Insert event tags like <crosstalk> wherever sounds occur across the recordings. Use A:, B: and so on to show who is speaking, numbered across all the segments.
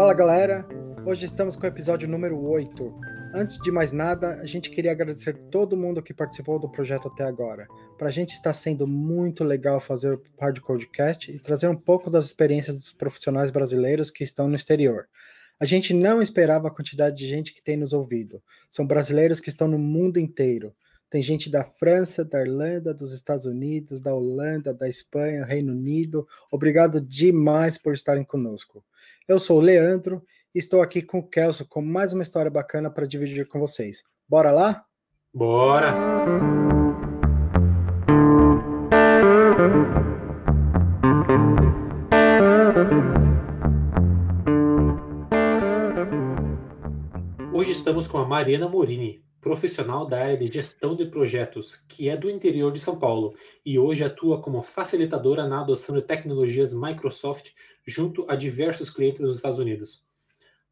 A: Fala galera, hoje estamos com o episódio número 8. Antes de mais nada, a gente queria agradecer todo mundo que participou do projeto até agora. Para a gente está sendo muito legal fazer o Hard Codecast e trazer um pouco das experiências dos profissionais brasileiros que estão no exterior. A gente não esperava a quantidade de gente que tem nos ouvido. São brasileiros que estão no mundo inteiro. Tem gente da França, da Irlanda, dos Estados Unidos, da Holanda, da Espanha, Reino Unido. Obrigado demais por estarem conosco. Eu sou o Leandro e estou aqui com o Kelso com mais uma história bacana para dividir com vocês. Bora lá?
B: Bora! Hoje estamos com a Mariana Morini, profissional da área de gestão de projetos, que é do interior de São Paulo e hoje atua como facilitadora na adoção de tecnologias Microsoft junto a diversos clientes dos Estados Unidos.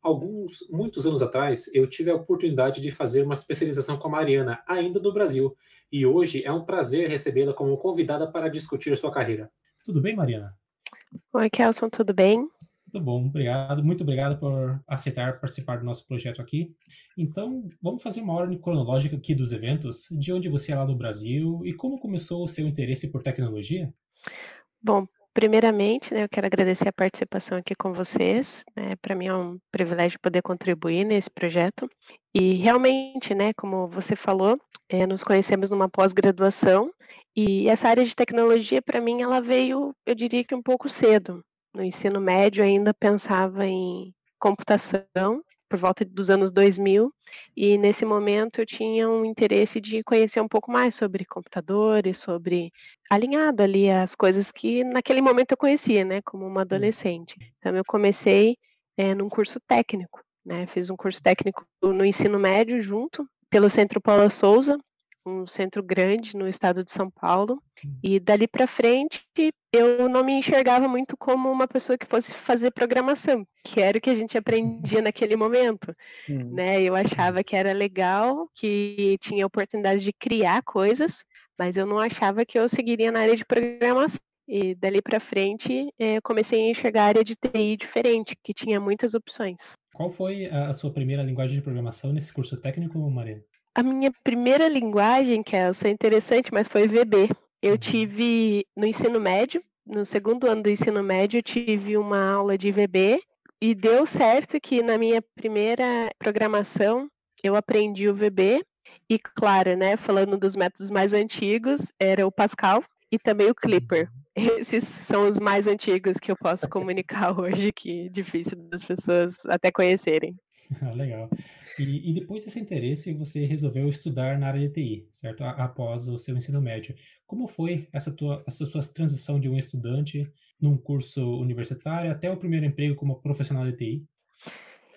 B: Alguns, muitos anos atrás, eu tive a oportunidade de fazer uma especialização com a Mariana, ainda no Brasil, e hoje é um prazer recebê-la como convidada para discutir sua carreira. Tudo bem, Mariana?
C: Oi, Kelson, tudo bem?
B: Tudo bom, obrigado. Muito obrigado por aceitar participar do nosso projeto aqui. Então, vamos fazer uma ordem cronológica aqui dos eventos, de onde você é lá no Brasil e como começou o seu interesse por tecnologia?
C: Bom, primeiramente, né, eu quero agradecer a participação aqui com vocês. Né, Para mim é um privilégio poder contribuir nesse projeto. E realmente, né, como você falou, é, nos conhecemos numa pós-graduação e essa área de tecnologia, para mim, ela veio, eu diria que um pouco cedo no ensino médio ainda pensava em computação, por volta dos anos 2000, e nesse momento eu tinha um interesse de conhecer um pouco mais sobre computadores, sobre alinhado ali as coisas que naquele momento eu conhecia, né, como uma adolescente. Então eu comecei é, num curso técnico, né, fiz um curso técnico no ensino médio junto pelo Centro Paula Souza, um centro grande no estado de São Paulo. Hum. E dali para frente, eu não me enxergava muito como uma pessoa que fosse fazer programação, que era o que a gente aprendia naquele momento, uhum. né? Eu achava que era legal, que tinha oportunidade de criar coisas, mas eu não achava que eu seguiria na área de programação. E dali para frente, eh, eu comecei a enxergar a área de TI diferente, que tinha muitas opções.
B: Qual foi a sua primeira linguagem de programação nesse curso técnico, Maria?
C: A minha primeira linguagem, que é interessante, mas foi VB. Eu uhum. tive no ensino médio, no segundo ano do ensino médio, eu tive uma aula de VB e deu certo que na minha primeira programação eu aprendi o VB e claro, né, falando dos métodos mais antigos, era o Pascal e também o Clipper. Uhum. Esses são os mais antigos que eu posso comunicar <laughs> hoje, que é difícil das pessoas até conhecerem. <laughs>
B: Legal. E, e, depois desse interesse, você resolveu estudar na área de TI, certo? após o seu ensino médio. Como foi essa tua, essa sua transição de um estudante num curso universitário até o primeiro emprego como profissional de TI?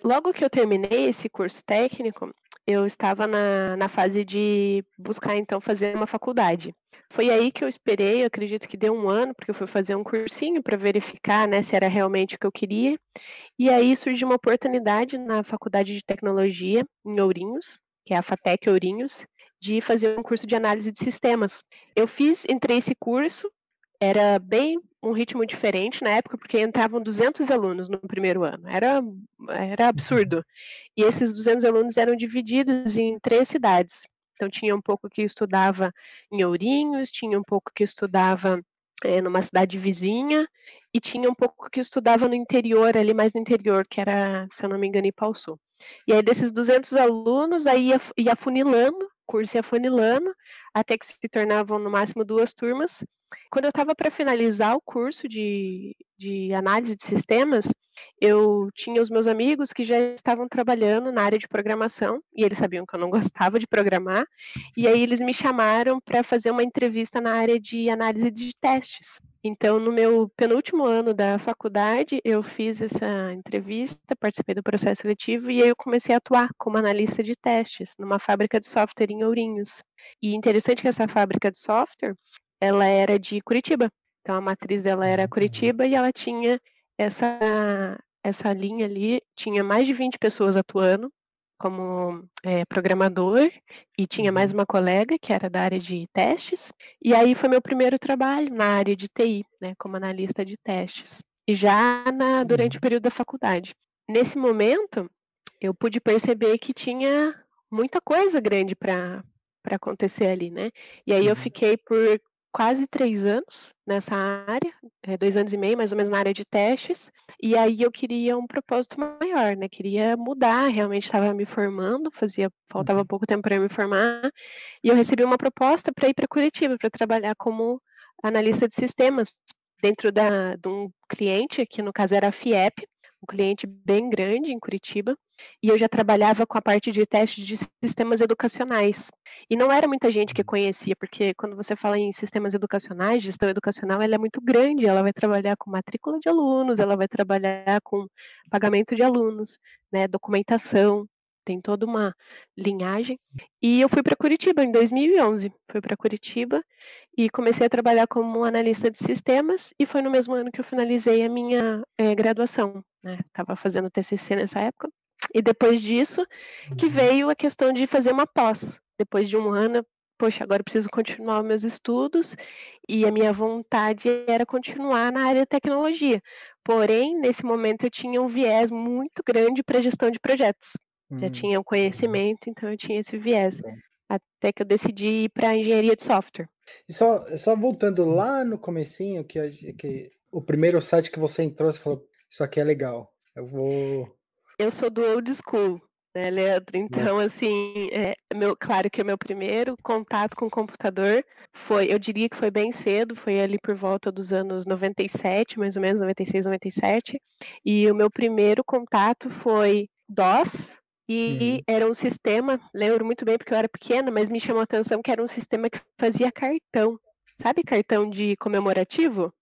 C: Logo que eu terminei esse curso técnico, eu estava na, na fase de buscar então fazer uma faculdade. Foi aí que eu esperei, eu acredito que deu um ano, porque eu fui fazer um cursinho para verificar né, se era realmente o que eu queria. E aí surgiu uma oportunidade na Faculdade de Tecnologia, em Ourinhos, que é a FATEC Ourinhos, de fazer um curso de análise de sistemas. Eu fiz, entrei esse curso, era bem um ritmo diferente na época, porque entravam 200 alunos no primeiro ano. Era, era absurdo. E esses 200 alunos eram divididos em três cidades. Então, tinha um pouco que estudava em Ourinhos, tinha um pouco que estudava é, numa cidade vizinha, e tinha um pouco que estudava no interior, ali mais no interior, que era, se eu não me engano, Ipauçu. E aí, desses 200 alunos, aí ia, ia funilando, curso ia funilando, até que se tornavam no máximo duas turmas. Quando eu estava para finalizar o curso de, de análise de sistemas, eu tinha os meus amigos que já estavam trabalhando na área de programação e eles sabiam que eu não <laughs> gostava de programar, e aí eles me chamaram para fazer uma entrevista na área de análise de testes. Então, no meu penúltimo ano da faculdade, eu fiz essa entrevista, participei do processo seletivo e aí eu comecei a atuar como analista de testes numa fábrica de software em Ourinhos. E interessante que essa fábrica de software, ela era de Curitiba. Então, a matriz dela era Curitiba e ela tinha essa, essa linha ali, tinha mais de 20 pessoas atuando como é, programador e tinha mais uhum. uma colega que era da área de testes. E aí foi meu primeiro trabalho na área de TI, né, como analista de testes. E já na, durante o uhum. período da faculdade. nesse momento, eu pude perceber que tinha muita coisa grande para acontecer ali, né? E aí eu uhum. fiquei por quase três anos nessa área, é, dois anos e meio, mais ou menos, na área de testes. E aí eu queria um propósito maior, né? Queria mudar, realmente estava me formando, fazia faltava uhum. pouco tempo para me formar. E eu recebi uma proposta para ir para Curitiba para trabalhar como analista de sistemas dentro da, de um cliente, que no caso era a FIEP, um cliente bem grande em Curitiba, e eu já trabalhava com a parte de testes de sistemas educacionais. E não era muita gente que conhecia, porque quando você fala em sistemas educacionais, gestão educacional, ela é muito grande, ela vai trabalhar com matrícula de alunos, ela vai trabalhar com pagamento de alunos, né, documentação, tem toda uma linhagem. E eu fui para Curitiba em 2011. Fui para Curitiba e comecei a trabalhar como analista de sistemas e foi no mesmo ano que eu finalizei a minha é, graduação. Estava né? fazendo TCC nessa época. E depois disso que uhum. veio a questão de fazer uma pós. Depois de um ano, poxa, agora eu preciso continuar meus estudos e a minha vontade era continuar na área de tecnologia. Porém, nesse momento eu tinha um viés muito grande para gestão de projetos. Já hum, tinha o conhecimento, então eu tinha esse viés. Até que eu decidi ir para engenharia de software.
A: E só, só voltando lá no comecinho, que, que o primeiro site que você entrou, você falou, isso aqui é legal. Eu vou.
C: Eu sou do old school, né, Leandro? Então, é. assim, é, meu, claro que o meu primeiro contato com o computador foi, eu diria que foi bem cedo, foi ali por volta dos anos 97, mais ou menos, 96, 97. E o meu primeiro contato foi DOS, e uhum. era um sistema, lembro muito bem porque eu era pequena, mas me chamou a atenção que era um sistema que fazia cartão. Sabe cartão de comemorativo?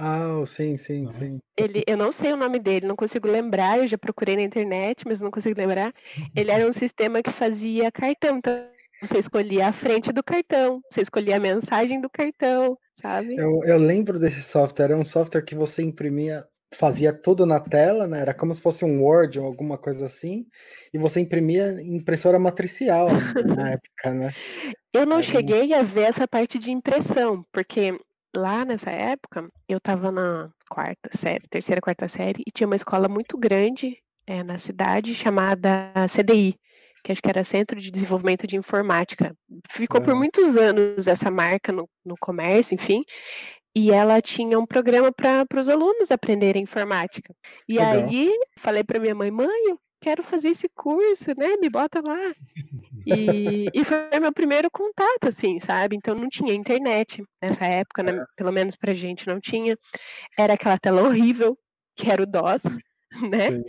A: Ah, sim, sim, sim.
C: Ele, eu não sei o nome dele, não consigo lembrar, eu já procurei na internet, mas não consigo lembrar. Ele era um sistema que fazia cartão, então você escolhia a frente do cartão, você escolhia a mensagem do cartão, sabe?
A: Eu, eu lembro desse software, era um software que você imprimia fazia tudo na tela, né? Era como se fosse um Word ou alguma coisa assim, e você imprimia impressora matricial na época, né?
C: Eu não Era cheguei um... a ver essa parte de impressão, porque lá nessa época eu estava na quarta série, terceira, quarta série, e tinha uma escola muito grande é, na cidade chamada CDI, que acho que era Centro de Desenvolvimento de Informática. Ficou é. por muitos anos essa marca no, no comércio, enfim, e ela tinha um programa para os alunos aprenderem informática. E Legal. aí falei para minha mãe, mãe, eu quero fazer esse curso, né? Me bota lá. <laughs> E, e foi meu primeiro contato, assim, sabe? Então não tinha internet nessa época, né? pelo menos pra gente não tinha. Era aquela tela horrível, que era o DOS, <laughs> né?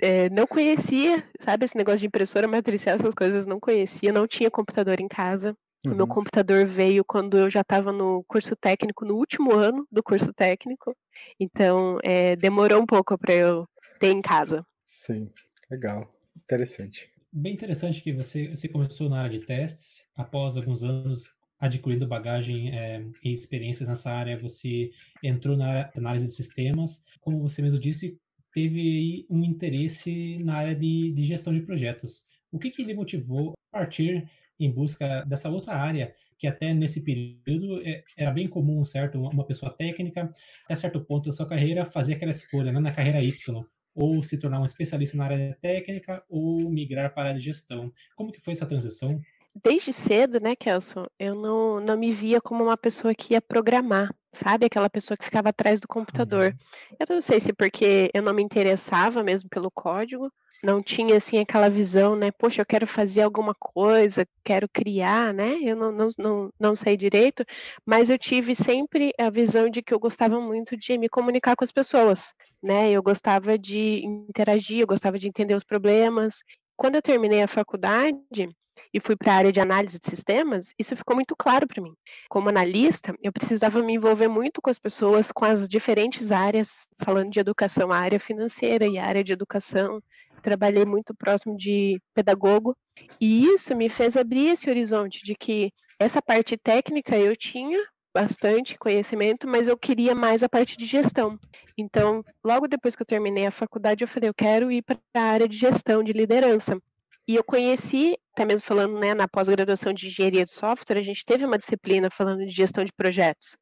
C: É, não conhecia, sabe, esse negócio de impressora matricial, essas coisas não conhecia, não tinha computador em casa. Uhum. O meu uhum. computador veio quando eu já estava no curso técnico, no último ano do curso técnico. Então, é, demorou um pouco para eu ter em casa.
A: Sim, legal. Interessante.
B: Bem interessante que você, você começou na área de testes, após alguns anos adquirindo bagagem é, e experiências nessa área, você entrou na análise de sistemas. Como você mesmo disse, teve um interesse na área de, de gestão de projetos. O que, que lhe motivou a partir em busca dessa outra área, que até nesse período é, era bem comum, certo? Uma pessoa técnica, até certo ponto da sua carreira, fazer aquela escolha né, na carreira Y, ou se tornar um especialista na área técnica, ou migrar para a gestão. Como que foi essa transição?
C: Desde cedo, né, Kelson, eu não, não me via como uma pessoa que ia programar, sabe? Aquela pessoa que ficava atrás do computador. Uhum. Eu não sei se porque eu não me interessava mesmo pelo código, não tinha assim aquela visão, né? Poxa, eu quero fazer alguma coisa, quero criar, né? Eu não, não, não, não sei direito, mas eu tive sempre a visão de que eu gostava muito de me comunicar com as pessoas, né? Eu gostava de interagir, eu gostava de entender os problemas. Quando eu terminei a faculdade, e fui para a área de análise de sistemas, isso ficou muito claro para mim. Como analista, eu precisava me envolver muito com as pessoas, com as diferentes áreas, falando de educação, a área financeira e a área de educação, trabalhei muito próximo de pedagogo, e isso me fez abrir esse horizonte de que essa parte técnica eu tinha bastante conhecimento, mas eu queria mais a parte de gestão. Então, logo depois que eu terminei a faculdade, eu falei, eu quero ir para a área de gestão, de liderança. E eu conheci, até mesmo falando né, na pós-graduação de engenharia de software, a gente teve uma disciplina falando de gestão de projetos.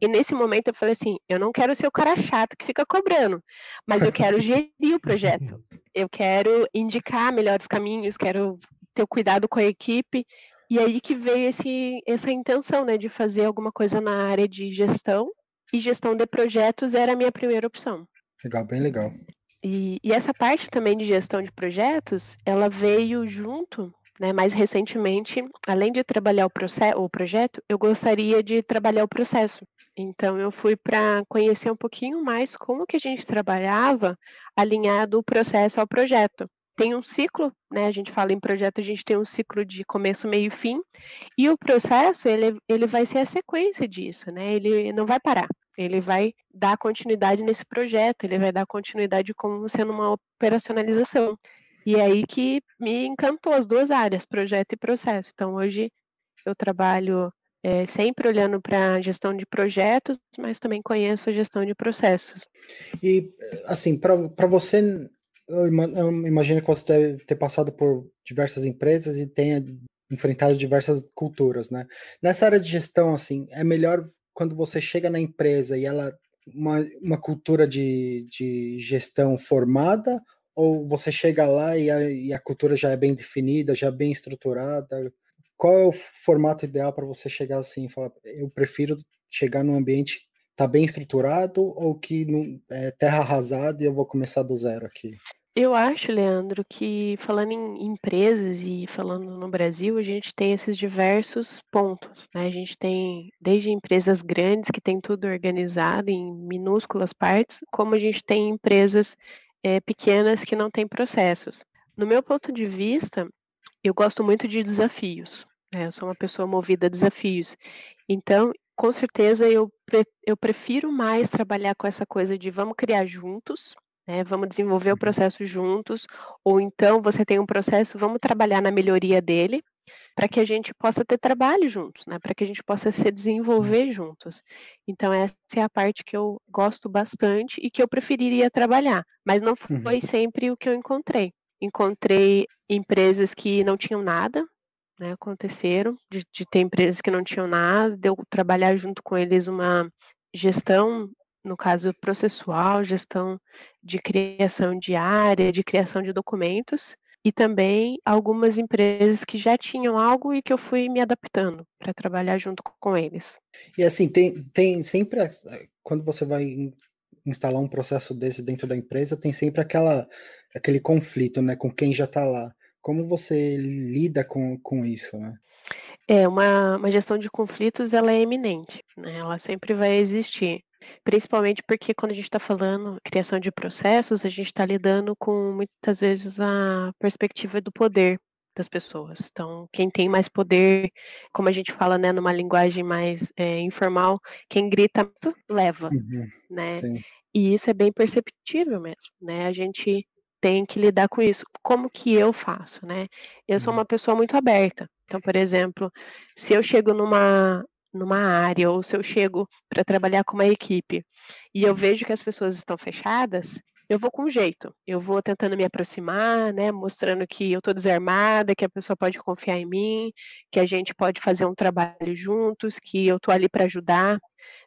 C: E nesse momento eu falei assim: eu não quero ser o cara chato que fica cobrando, mas eu quero gerir o projeto. Eu quero indicar melhores caminhos, quero ter cuidado com a equipe. E aí que veio esse, essa intenção né, de fazer alguma coisa na área de gestão. E gestão de projetos era a minha primeira opção.
A: Legal, bem legal.
C: E, e, essa parte também de gestão de projetos, ela veio junto, né, mais recentemente, além de trabalhar o, processo, o projeto, eu gostaria de trabalhar o processo. Então eu fui para conhecer um pouquinho mais como que a gente trabalhava alinhado o processo ao projeto. Tem um ciclo, né? A gente fala em projeto, a gente tem um ciclo de começo, meio e fim, e o processo ele, ele vai ser a sequência disso, né? Ele não vai parar. Ele vai dar continuidade nesse projeto, ele vai dar continuidade como sendo uma operacionalização. E é aí que me encantou as duas áreas, projeto e processo. Então, hoje eu trabalho é, sempre olhando para a gestão de projetos, mas também conheço a gestão de processos.
A: E, assim, para você, eu imagino que você deve ter passado por diversas empresas e tenha enfrentado diversas culturas, né? Nessa área de gestão, assim, é melhor quando você chega na empresa e ela uma, uma cultura de, de gestão formada ou você chega lá e a, e a cultura já é bem definida, já bem estruturada? Qual é o formato ideal para você chegar assim e falar, eu prefiro chegar num ambiente tá bem estruturado ou que não, é terra arrasada e eu vou começar do zero aqui?
C: Eu acho, Leandro, que falando em empresas e falando no Brasil, a gente tem esses diversos pontos, né? A gente tem desde empresas grandes que tem tudo organizado em minúsculas partes, como a gente tem empresas é, pequenas que não têm processos. No meu ponto de vista, eu gosto muito de desafios. Né? Eu sou uma pessoa movida a desafios. Então, com certeza, eu, pre eu prefiro mais trabalhar com essa coisa de vamos criar juntos, né? Vamos desenvolver o uhum. processo juntos, ou então você tem um processo, vamos trabalhar na melhoria dele, para que a gente possa ter trabalho juntos, né? Para que a gente possa se desenvolver juntos. Então essa é a parte que eu gosto bastante e que eu preferiria trabalhar, mas não foi uhum. sempre o que eu encontrei. Encontrei empresas que não tinham nada, né? Aconteceram de, de ter empresas que não tinham nada, de eu trabalhar junto com eles uma gestão no caso processual, gestão de criação de área, de criação de documentos, e também algumas empresas que já tinham algo e que eu fui me adaptando para trabalhar junto com eles.
A: E assim, tem, tem sempre, quando você vai instalar um processo desse dentro da empresa, tem sempre aquela, aquele conflito, né, com quem já está lá. Como você lida com, com isso, né?
C: É, uma, uma gestão de conflitos, ela é eminente, né? Ela sempre vai existir. Principalmente porque quando a gente está falando criação de processos, a gente está lidando com muitas vezes a perspectiva do poder das pessoas. Então, quem tem mais poder, como a gente fala, né, numa linguagem mais é, informal, quem grita leva, uhum, né? Sim. E isso é bem perceptível mesmo, né? A gente tem que lidar com isso. Como que eu faço, né? Eu sou uhum. uma pessoa muito aberta. Então, por exemplo, se eu chego numa numa área, ou se eu chego para trabalhar com uma equipe e eu vejo que as pessoas estão fechadas, eu vou com jeito, eu vou tentando me aproximar, né, mostrando que eu estou desarmada, que a pessoa pode confiar em mim, que a gente pode fazer um trabalho juntos, que eu estou ali para ajudar,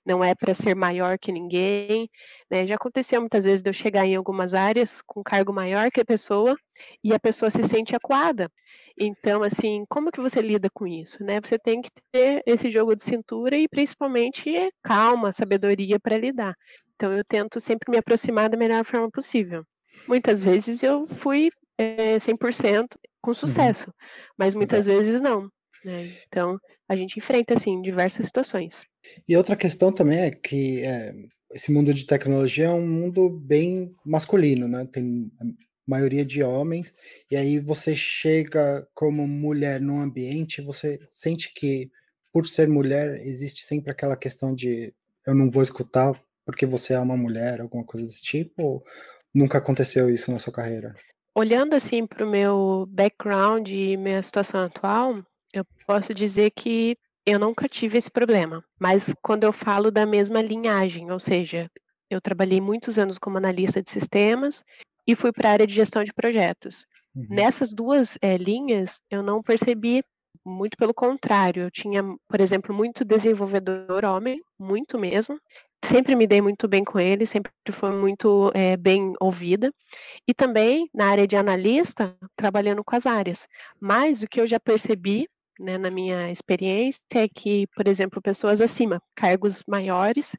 C: não é para ser maior que ninguém. Né? Já aconteceu muitas vezes de eu chegar em algumas áreas com cargo maior que a pessoa e a pessoa se sente acuada. Então, assim, como que você lida com isso? Né? Você tem que ter esse jogo de cintura e principalmente calma, sabedoria para lidar. Então, eu tento sempre me aproximar da melhor forma possível. Muitas vezes eu fui é, 100% com uhum. sucesso, uhum. mas muitas vezes não. Né? Então, a gente enfrenta, assim, diversas situações.
A: E outra questão também é que é, esse mundo de tecnologia é um mundo bem masculino, né? Tem a maioria de homens, e aí você chega como mulher num ambiente, você sente que, por ser mulher, existe sempre aquela questão de eu não vou escutar porque você é uma mulher, alguma coisa desse tipo, ou nunca aconteceu isso na sua carreira?
C: Olhando assim para o meu background e minha situação atual, eu posso dizer que eu nunca tive esse problema, mas quando eu falo da mesma linhagem, ou seja, eu trabalhei muitos anos como analista de sistemas e fui para a área de gestão de projetos. Uhum. Nessas duas é, linhas, eu não percebi, muito pelo contrário, eu tinha, por exemplo, muito desenvolvedor homem, muito mesmo, sempre me dei muito bem com ele, sempre foi muito é, bem ouvida. E também na área de analista, trabalhando com as áreas. Mas o que eu já percebi né, na minha experiência é que, por exemplo, pessoas acima, cargos maiores,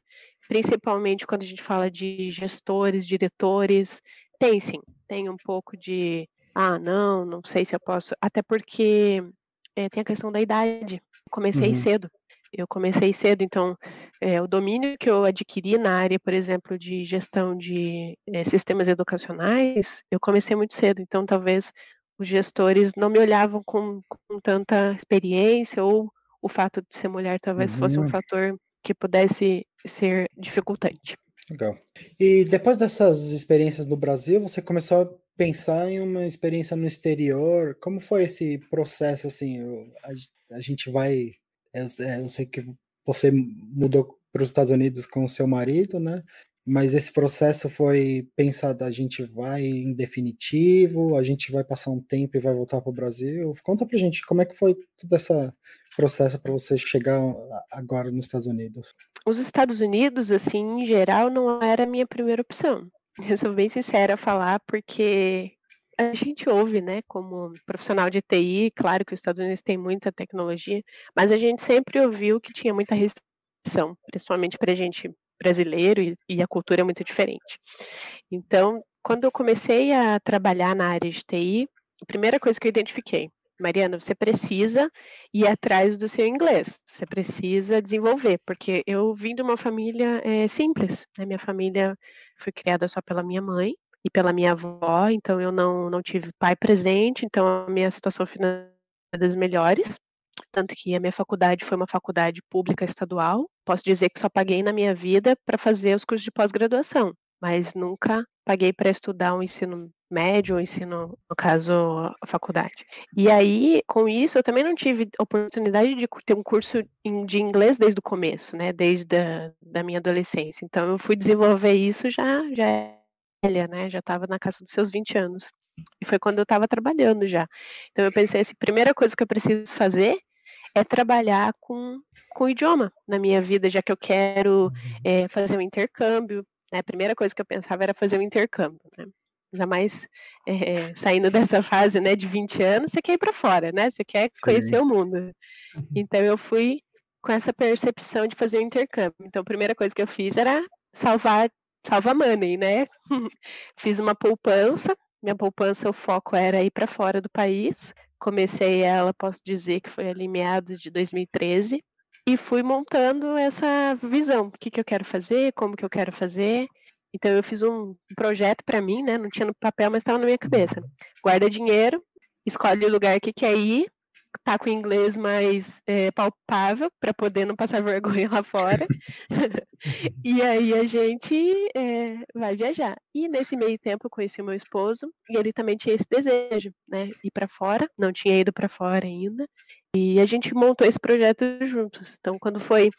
C: principalmente quando a gente fala de gestores, diretores, tem sim, tem um pouco de, ah, não, não sei se eu posso, até porque é, tem a questão da idade. Comecei uhum. cedo, eu comecei cedo, então é, o domínio que eu adquiri na área, por exemplo, de gestão de é, sistemas educacionais, eu comecei muito cedo, então talvez os gestores não me olhavam com, com tanta experiência ou o fato de ser mulher talvez uhum. fosse um uhum. fator que pudesse ser dificultante.
A: Legal. E depois dessas experiências no Brasil, você começou a pensar em uma experiência no exterior. Como foi esse processo? Assim, a, a gente vai eu, é, eu sei que você mudou para os Estados Unidos com o seu marido, né? Mas esse processo foi pensado, a gente vai em definitivo, a gente vai passar um tempo e vai voltar para o Brasil. Conta para gente como é que foi todo esse processo para você chegar agora nos Estados Unidos.
C: Os Estados Unidos, assim, em geral, não era a minha primeira opção. <laughs> Eu sou bem sincera a falar, porque a gente ouve, né, como profissional de TI, claro que os Estados Unidos têm muita tecnologia, mas a gente sempre ouviu que tinha muita restrição, principalmente para gente brasileiro e, e, a cultura é muito diferente. Então, quando eu comecei a trabalhar na área de TI, a primeira coisa que eu identifiquei, Mariana, você precisa ir atrás do seu inglês, você precisa desenvolver, porque eu vim de uma família é, simples, né? minha família foi criada só pela minha mãe, e pela minha avó, então eu não, não tive pai presente, então a minha situação financeira é das melhores. Tanto que a minha faculdade foi uma faculdade pública estadual. Posso dizer que só paguei na minha vida para fazer os cursos de pós-graduação, mas nunca paguei para estudar o um ensino médio, o um ensino, no caso, a faculdade. E aí, com isso, eu também não tive oportunidade de ter um curso de inglês desde o começo, né? Desde a da minha adolescência. Então, eu fui desenvolver isso já, já velha, né? Já estava na casa dos seus 20 anos. E foi quando eu estava trabalhando já. Então eu pensei assim, primeira coisa que eu preciso fazer é trabalhar com, com o idioma na minha vida, já que eu quero é, fazer um intercâmbio. Né? A primeira coisa que eu pensava era fazer um intercâmbio. Né? Ainda mais é, saindo <laughs> dessa fase né, de 20 anos, você quer ir para fora, né? Você quer conhecer Sim. o mundo. Uhum. Então eu fui com essa percepção de fazer um intercâmbio. Então a primeira coisa que eu fiz era salvar salva money, né? <laughs> Fiz uma poupança, minha poupança, o foco era ir para fora do país. Comecei ela, posso dizer que foi ali meados de 2013, e fui montando essa visão, o que, que eu quero fazer, como que eu quero fazer. Então eu fiz um projeto para mim, né? Não tinha no papel, mas estava na minha cabeça. Guarda dinheiro, escolhe o lugar que quer ir, tá com o inglês mais é, palpável para poder não passar <laughs> vergonha lá fora. <laughs> e aí a gente é, vai viajar. E nesse meio tempo eu conheci meu esposo e ele também tinha esse desejo, né? Ir para fora, não tinha ido para fora ainda. E a gente montou esse projeto juntos. Então, quando foi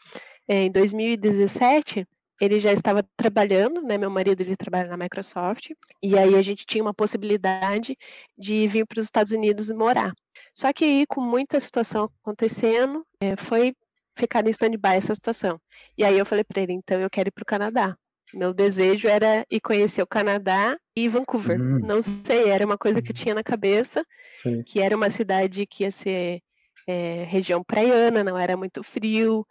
C: é, em 2017, ele já estava trabalhando, né? Meu marido ele trabalha na Microsoft, e aí a gente tinha uma possibilidade de vir para os Estados Unidos morar. Só que aí, com muita situação acontecendo, é, foi ficar em stand-by essa situação. E aí eu falei para ele, então eu quero ir para o Canadá. Meu desejo era ir conhecer o Canadá e Vancouver. Hum. Não sei, era uma coisa que eu tinha na cabeça, Sim. que era uma cidade que ia ser é, região praiana, não era muito frio,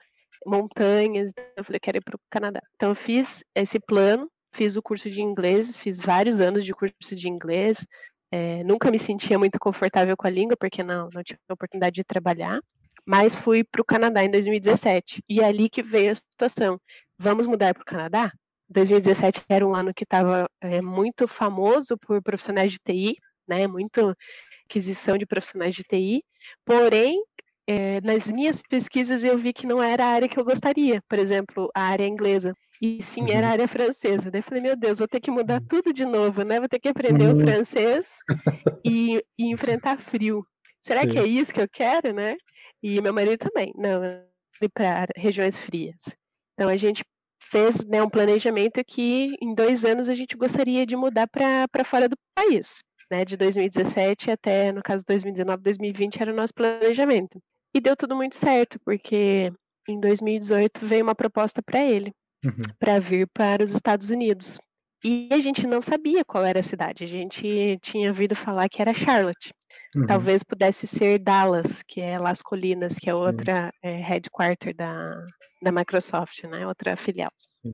C: montanhas. Então eu falei, quero ir para o Canadá. Então eu fiz esse plano, fiz o curso de inglês, fiz vários anos de curso de inglês, é, nunca me sentia muito confortável com a língua, porque não, não tive a oportunidade de trabalhar, mas fui para o Canadá em 2017. E é ali que veio a situação. Vamos mudar para o Canadá? 2017 era um ano que estava é, muito famoso por profissionais de TI, né? Muito aquisição de profissionais de TI. Porém, é, nas minhas pesquisas eu vi que não era a área que eu gostaria, por exemplo, a área inglesa. E sim, era uhum. área francesa. Daí eu falei, meu Deus, vou ter que mudar uhum. tudo de novo, né? Vou ter que aprender uhum. o francês <laughs> e, e, enfrentar frio. Será sim. que é isso que eu quero, né? E meu marido também. Não, ir para regiões frias. Então a gente fez né, um planejamento que em dois anos a gente gostaria de mudar para fora do país. né, de 2017 até, no caso, 2019, 2020 era o nosso planejamento. E deu tudo muito certo, porque em 2018 veio uma proposta para ele, uhum. para vir para os Estados Unidos. E a gente não sabia qual era a cidade, a gente tinha ouvido falar que era Charlotte. Uhum. Talvez pudesse ser Dallas, que é Las Colinas, que é Sim. outra é, headquarter da, da Microsoft, né? Outra filial. Sim.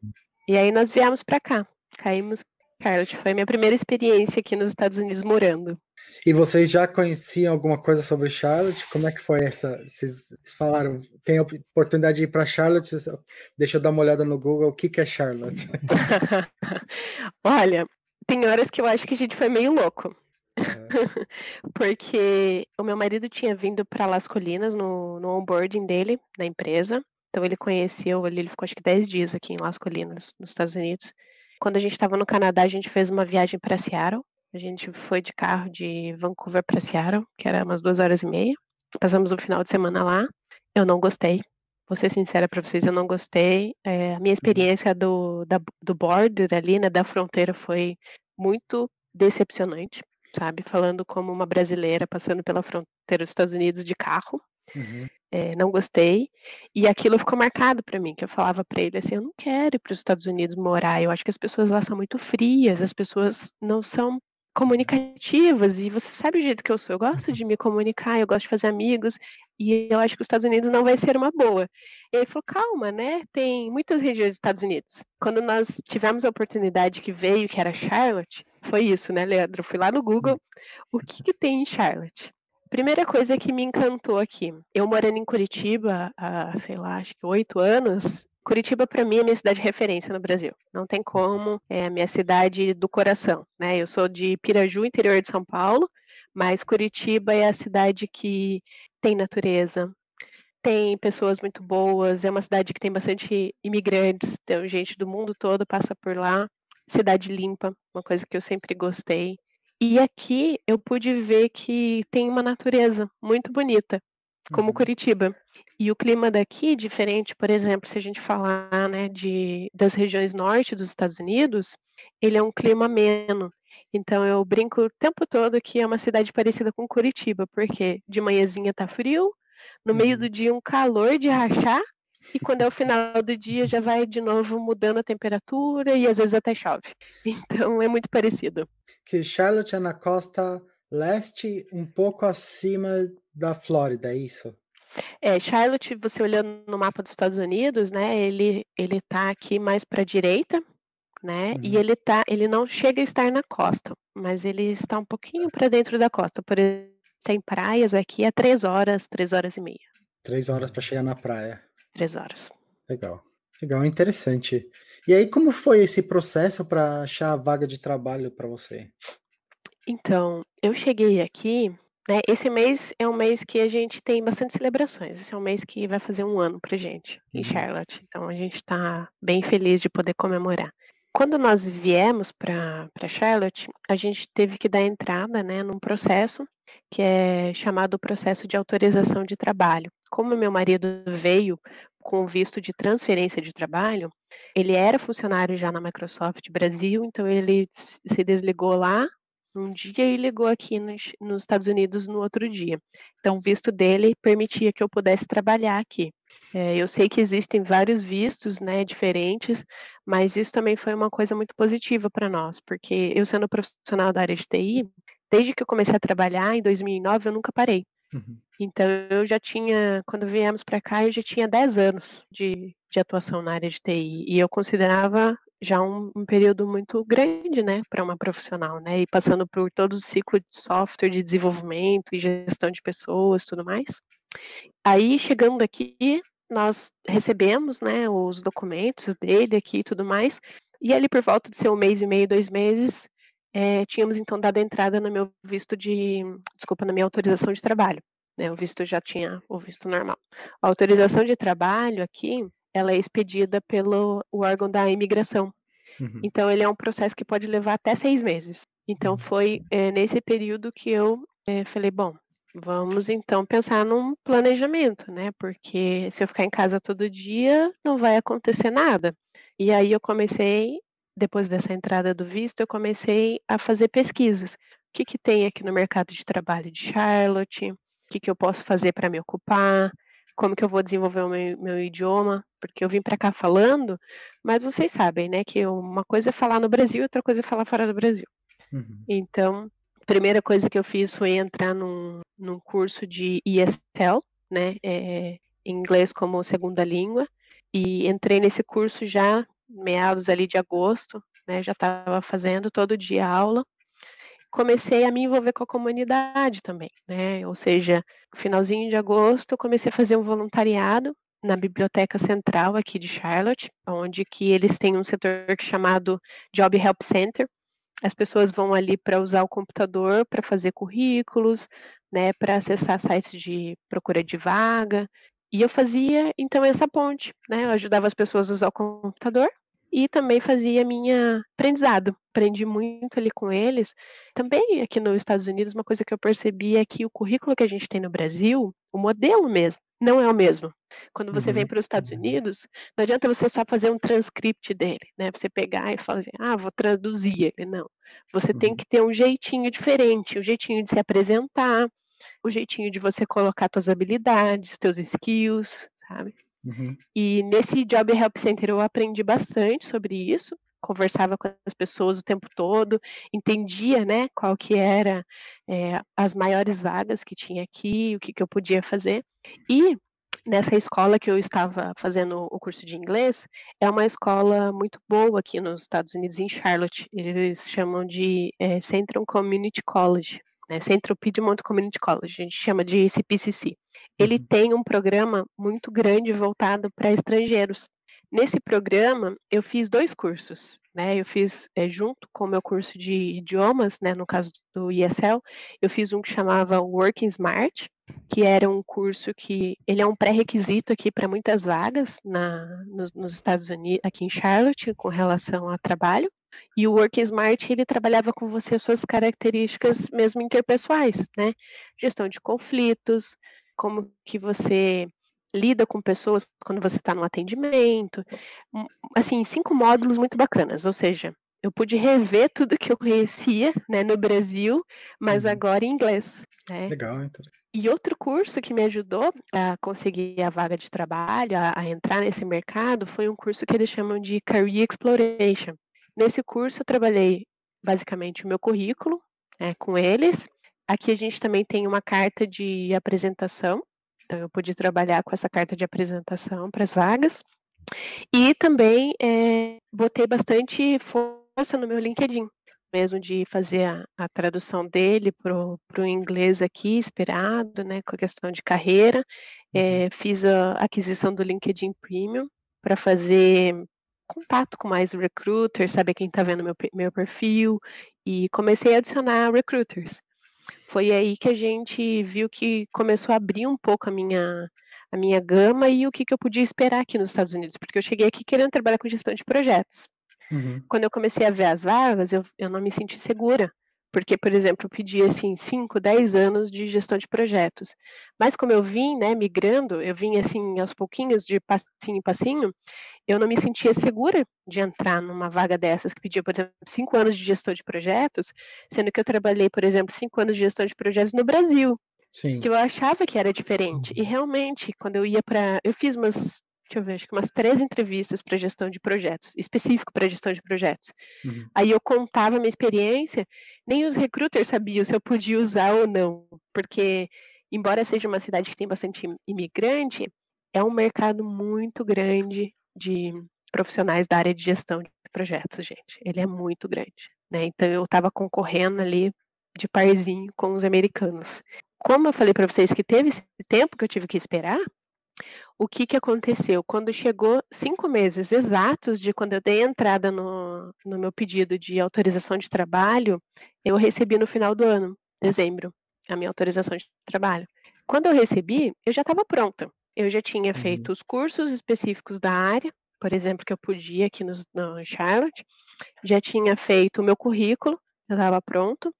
C: E aí nós viemos para cá, caímos Charlotte. Foi a minha primeira experiência aqui nos Estados Unidos morando.
A: E vocês já conheciam alguma coisa sobre Charlotte? Como é que foi essa? Vocês falaram, tem a oportunidade de ir para Charlotte? Deixa eu dar uma olhada no Google, o que, que é Charlotte? <laughs>
C: Olha, tem horas que eu acho que a gente foi meio louco. É. <laughs> Porque o meu marido tinha vindo para Las Colinas no, no onboarding dele, na empresa. Então ele conheceu ali, ele ficou acho que 10 dias aqui em Las Colinas, nos Estados Unidos. Quando a gente estava no Canadá, a gente fez uma viagem para Seattle. A gente foi de carro de Vancouver para Seattle, que era umas duas horas e meia. Passamos o final de semana lá. Eu não gostei. Vou ser sincera para vocês, eu não gostei. É, a minha uhum. experiência do, da, do border ali, né, da fronteira, foi muito decepcionante, sabe? Falando como uma brasileira passando pela fronteira dos Estados Unidos de carro. Uhum é, não gostei, e aquilo ficou marcado para mim, que eu falava para ele assim, eu não quero ir para os Estados Unidos morar, eu acho que as pessoas lá são muito frias, as pessoas não são comunicativas, e você sabe o jeito que eu sou, eu gosto uhum. <laughs> de me comunicar, eu gosto de fazer amigos, e eu acho que os Estados Unidos não vai ser uma boa. E ele falou, calma, né, tem muitas regiões dos Estados Unidos. Quando nós tivemos a oportunidade que veio, que era Charlotte, foi isso, né, Leandro? Eu fui lá no Google, o que, que tem em Charlotte? Primeira coisa que me encantou aqui, eu morando em Curitiba há, sei lá, acho que oito anos, Curitiba, para mim, é minha cidade de referência no Brasil. Não tem como, é a minha cidade do coração, né? Eu sou de Piraju, interior de São Paulo, mas Curitiba é a cidade que tem natureza, tem pessoas muito boas, é uma cidade que tem bastante imigrantes, tem gente do mundo todo passa por lá. Cidade limpa, uma coisa que eu sempre gostei. E aqui eu pude ver que tem uma natureza muito bonita, como uhum. Curitiba. E o clima daqui, diferente, por exemplo, se a gente falar né, de, das regiões norte dos Estados Unidos, ele é um clima ameno. Então eu brinco o tempo todo que é uma cidade parecida com Curitiba, porque de manhãzinha tá frio, no meio do uhum. dia um calor de rachar, e quando é o final do dia já vai de novo mudando a temperatura e às vezes até chove. <laughs> Então é muito parecido
A: que Charlotte é na costa leste, um pouco acima da Flórida, é isso?
C: É, Charlotte, você olhando no mapa dos Estados Unidos, né, ele ele tá aqui mais para a direita, né? Uhum. E ele tá, ele não chega a estar na costa, mas ele está um pouquinho para dentro da costa. Por exemplo, tem praias aqui a três horas, três horas e meia.
A: Três horas para chegar na praia.
C: Três horas.
A: Legal, legal, interessante. E aí, como foi esse processo para achar a vaga de trabalho para você?
C: Então, eu cheguei aqui, né? Esse mês é um mês que a gente tem bastante celebrações. Esse é um mês que vai fazer um ano pra gente em uhum. Charlotte. Então a gente está bem feliz de poder comemorar. Quando nós viemos para Charlotte, a gente teve que dar entrada né, num processo que é chamado processo de autorização de trabalho. Como meu marido veio com visto de transferência de trabalho, ele era funcionário já na Microsoft Brasil, então ele se desligou lá um dia e ligou aqui nos, nos Estados Unidos no outro dia. Então, o visto dele permitia que eu pudesse trabalhar aqui. É, eu sei que existem vários vistos, né, diferentes, mas isso também foi uma coisa muito positiva para nós, porque eu sendo profissional da área de TI, desde que eu comecei a trabalhar em 2009, eu nunca parei. Uhum. Então, eu já tinha, quando viemos para cá, eu já tinha 10 anos de, de atuação na área de TI. E eu considerava já um, um período muito grande, né, para uma profissional, né, e passando por todo o ciclo de software, de desenvolvimento e gestão de pessoas, tudo mais. Aí, chegando aqui, nós recebemos, né, os documentos dele aqui e tudo mais, e ali por volta de ser um mês e meio, dois meses, é, tínhamos então dado entrada no meu visto de, desculpa, na minha autorização de trabalho. Né, o visto já tinha o visto normal. A autorização de trabalho aqui, ela é expedida pelo órgão da imigração. Uhum. Então, ele é um processo que pode levar até seis meses. Então, uhum. foi é, nesse período que eu é, falei, bom, vamos então pensar num planejamento, né? Porque se eu ficar em casa todo dia, não vai acontecer nada. E aí eu comecei depois dessa entrada do visto, eu comecei a fazer pesquisas. que, que tem aqui no mercado de trabalho de Charlotte, o que, que eu posso fazer para me ocupar, como que eu vou desenvolver o meu, meu idioma, porque eu vim para cá falando, mas vocês sabem, né, que uma coisa é falar no Brasil, outra coisa é falar fora do Brasil. Uhum. Então, primeira coisa que eu fiz foi entrar num, num curso de ESL, né, é, inglês como segunda língua, e entrei nesse curso já meados ali de agosto, né, já estava fazendo todo dia aula. Comecei a me envolver com a comunidade também, né? Ou seja, finalzinho de agosto, comecei a fazer um voluntariado na Biblioteca Central aqui de Charlotte, onde que eles têm um setor é chamado Job Help Center. As pessoas vão ali para usar o computador para fazer currículos, né, para acessar sites de procura de vaga. E eu fazia então essa ponte, né? Eu ajudava as pessoas a usar o computador e também fazia minha aprendizado. Aprendi muito ali com eles. Também aqui nos Estados Unidos, uma coisa que eu percebi é que o currículo que a gente tem no Brasil, o modelo mesmo, não é o mesmo. Quando você uhum. vem para os Estados. Unidos, não adianta você só fazer um transcript dele, né? Você pegar e falar assim, ah, vou traduzir ele. Não. Você uhum. tem que ter um jeitinho diferente, um jeitinho de se apresentar, o um jeitinho de você colocar suas habilidades, seus skills, sabe? Uhum. E nesse Job Help Center eu aprendi bastante sobre isso, conversava com as pessoas o tempo todo, entendia, né, qual que era é, as maiores vagas que tinha aqui, o que, que eu podia fazer. E nessa escola que eu estava fazendo o curso de inglês, é uma escola muito boa aqui nos Estados Unidos, em Charlotte. Eles chamam de é, Central Community College, né, Central Piedmont Community College, a gente chama de CPCC ele uhum. tem um programa muito grande voltado para estrangeiros. Nesse programa, eu fiz dois cursos, né? Eu fiz é, junto com o meu curso de idiomas, né? No caso do ESL, eu fiz um que chamava Working Smart, que era um curso que ele é um pré-requisito aqui para muitas vagas na, nos, nos, Estados Unidos, aqui em Charlotte, com relação a trabalho. E o Work Smart ele trabalhava com você as suas características mesmo interpessoais, né? Gestão de conflitos, como que você lida com pessoas quando você está no atendimento, assim, cinco módulos muito bacanas, ou seja, eu pude rever tudo que eu conhecia, né, no Brasil, mas uhum. agora em inglês. Né?
A: Legal,
C: então. E outro curso que me ajudou a conseguir a vaga de trabalho, a, a, entrar nesse mercado, foi um curso que eles chamam de Career Exploration. Nesse curso eu trabalhei basicamente o meu currículo né, com eles, Aqui a gente também tem uma carta de apresentação, então eu pude trabalhar com essa carta de apresentação para as vagas. E também é, botei bastante força no meu LinkedIn, mesmo de fazer a, a tradução dele para o inglês aqui, esperado, né, com a questão de carreira. É, fiz a aquisição do LinkedIn Premium para fazer contato com mais recruiters, saber quem está vendo meu, meu perfil, e comecei a adicionar recruiters foi aí que a gente viu que começou a abrir um pouco a minha, a minha gama e o que, que eu podia esperar aqui nos Estados Unidos, porque eu cheguei aqui querendo trabalhar com gestão de projetos. Uhum. Quando eu comecei a ver as vagas, eu, eu não me senti segura, porque, por exemplo, eu pedi assim 5, 10 anos de gestão de projetos. Mas como eu vim, né, migrando, eu vim assim aos pouquinhos, de passinho em passinho, eu não me sentia segura de entrar numa vaga dessas que pedia, por exemplo, cinco anos de gestão de projetos, sendo que eu trabalhei, por exemplo, cinco anos de gestão de projetos no Brasil. Sim. Que eu achava que era diferente. E realmente, quando eu ia para. Eu fiz umas, deixa eu ver, acho que umas três entrevistas para gestão de projetos, específico para gestão de projetos. Uhum. Aí eu contava a minha experiência, nem os recruiters sabiam se eu podia usar ou não, porque, embora seja uma cidade que tem bastante imigrante, é um mercado muito grande de profissionais da área de gestão de projetos, gente. Ele é muito grande, né? Então eu estava concorrendo ali de parzinho com os americanos. Como eu falei para vocês que teve esse tempo que eu tive que esperar, o que, que aconteceu? Quando chegou cinco meses exatos de quando eu dei entrada no, no meu pedido de autorização de trabalho, eu recebi no final do ano, dezembro, a minha autorização de trabalho. Quando eu recebi, eu já estava pronta. Eu já tinha uhum. feito os cursos específicos da área, por exemplo, que eu podia aqui no, no Charlotte, já tinha feito o meu currículo, já estava pronto,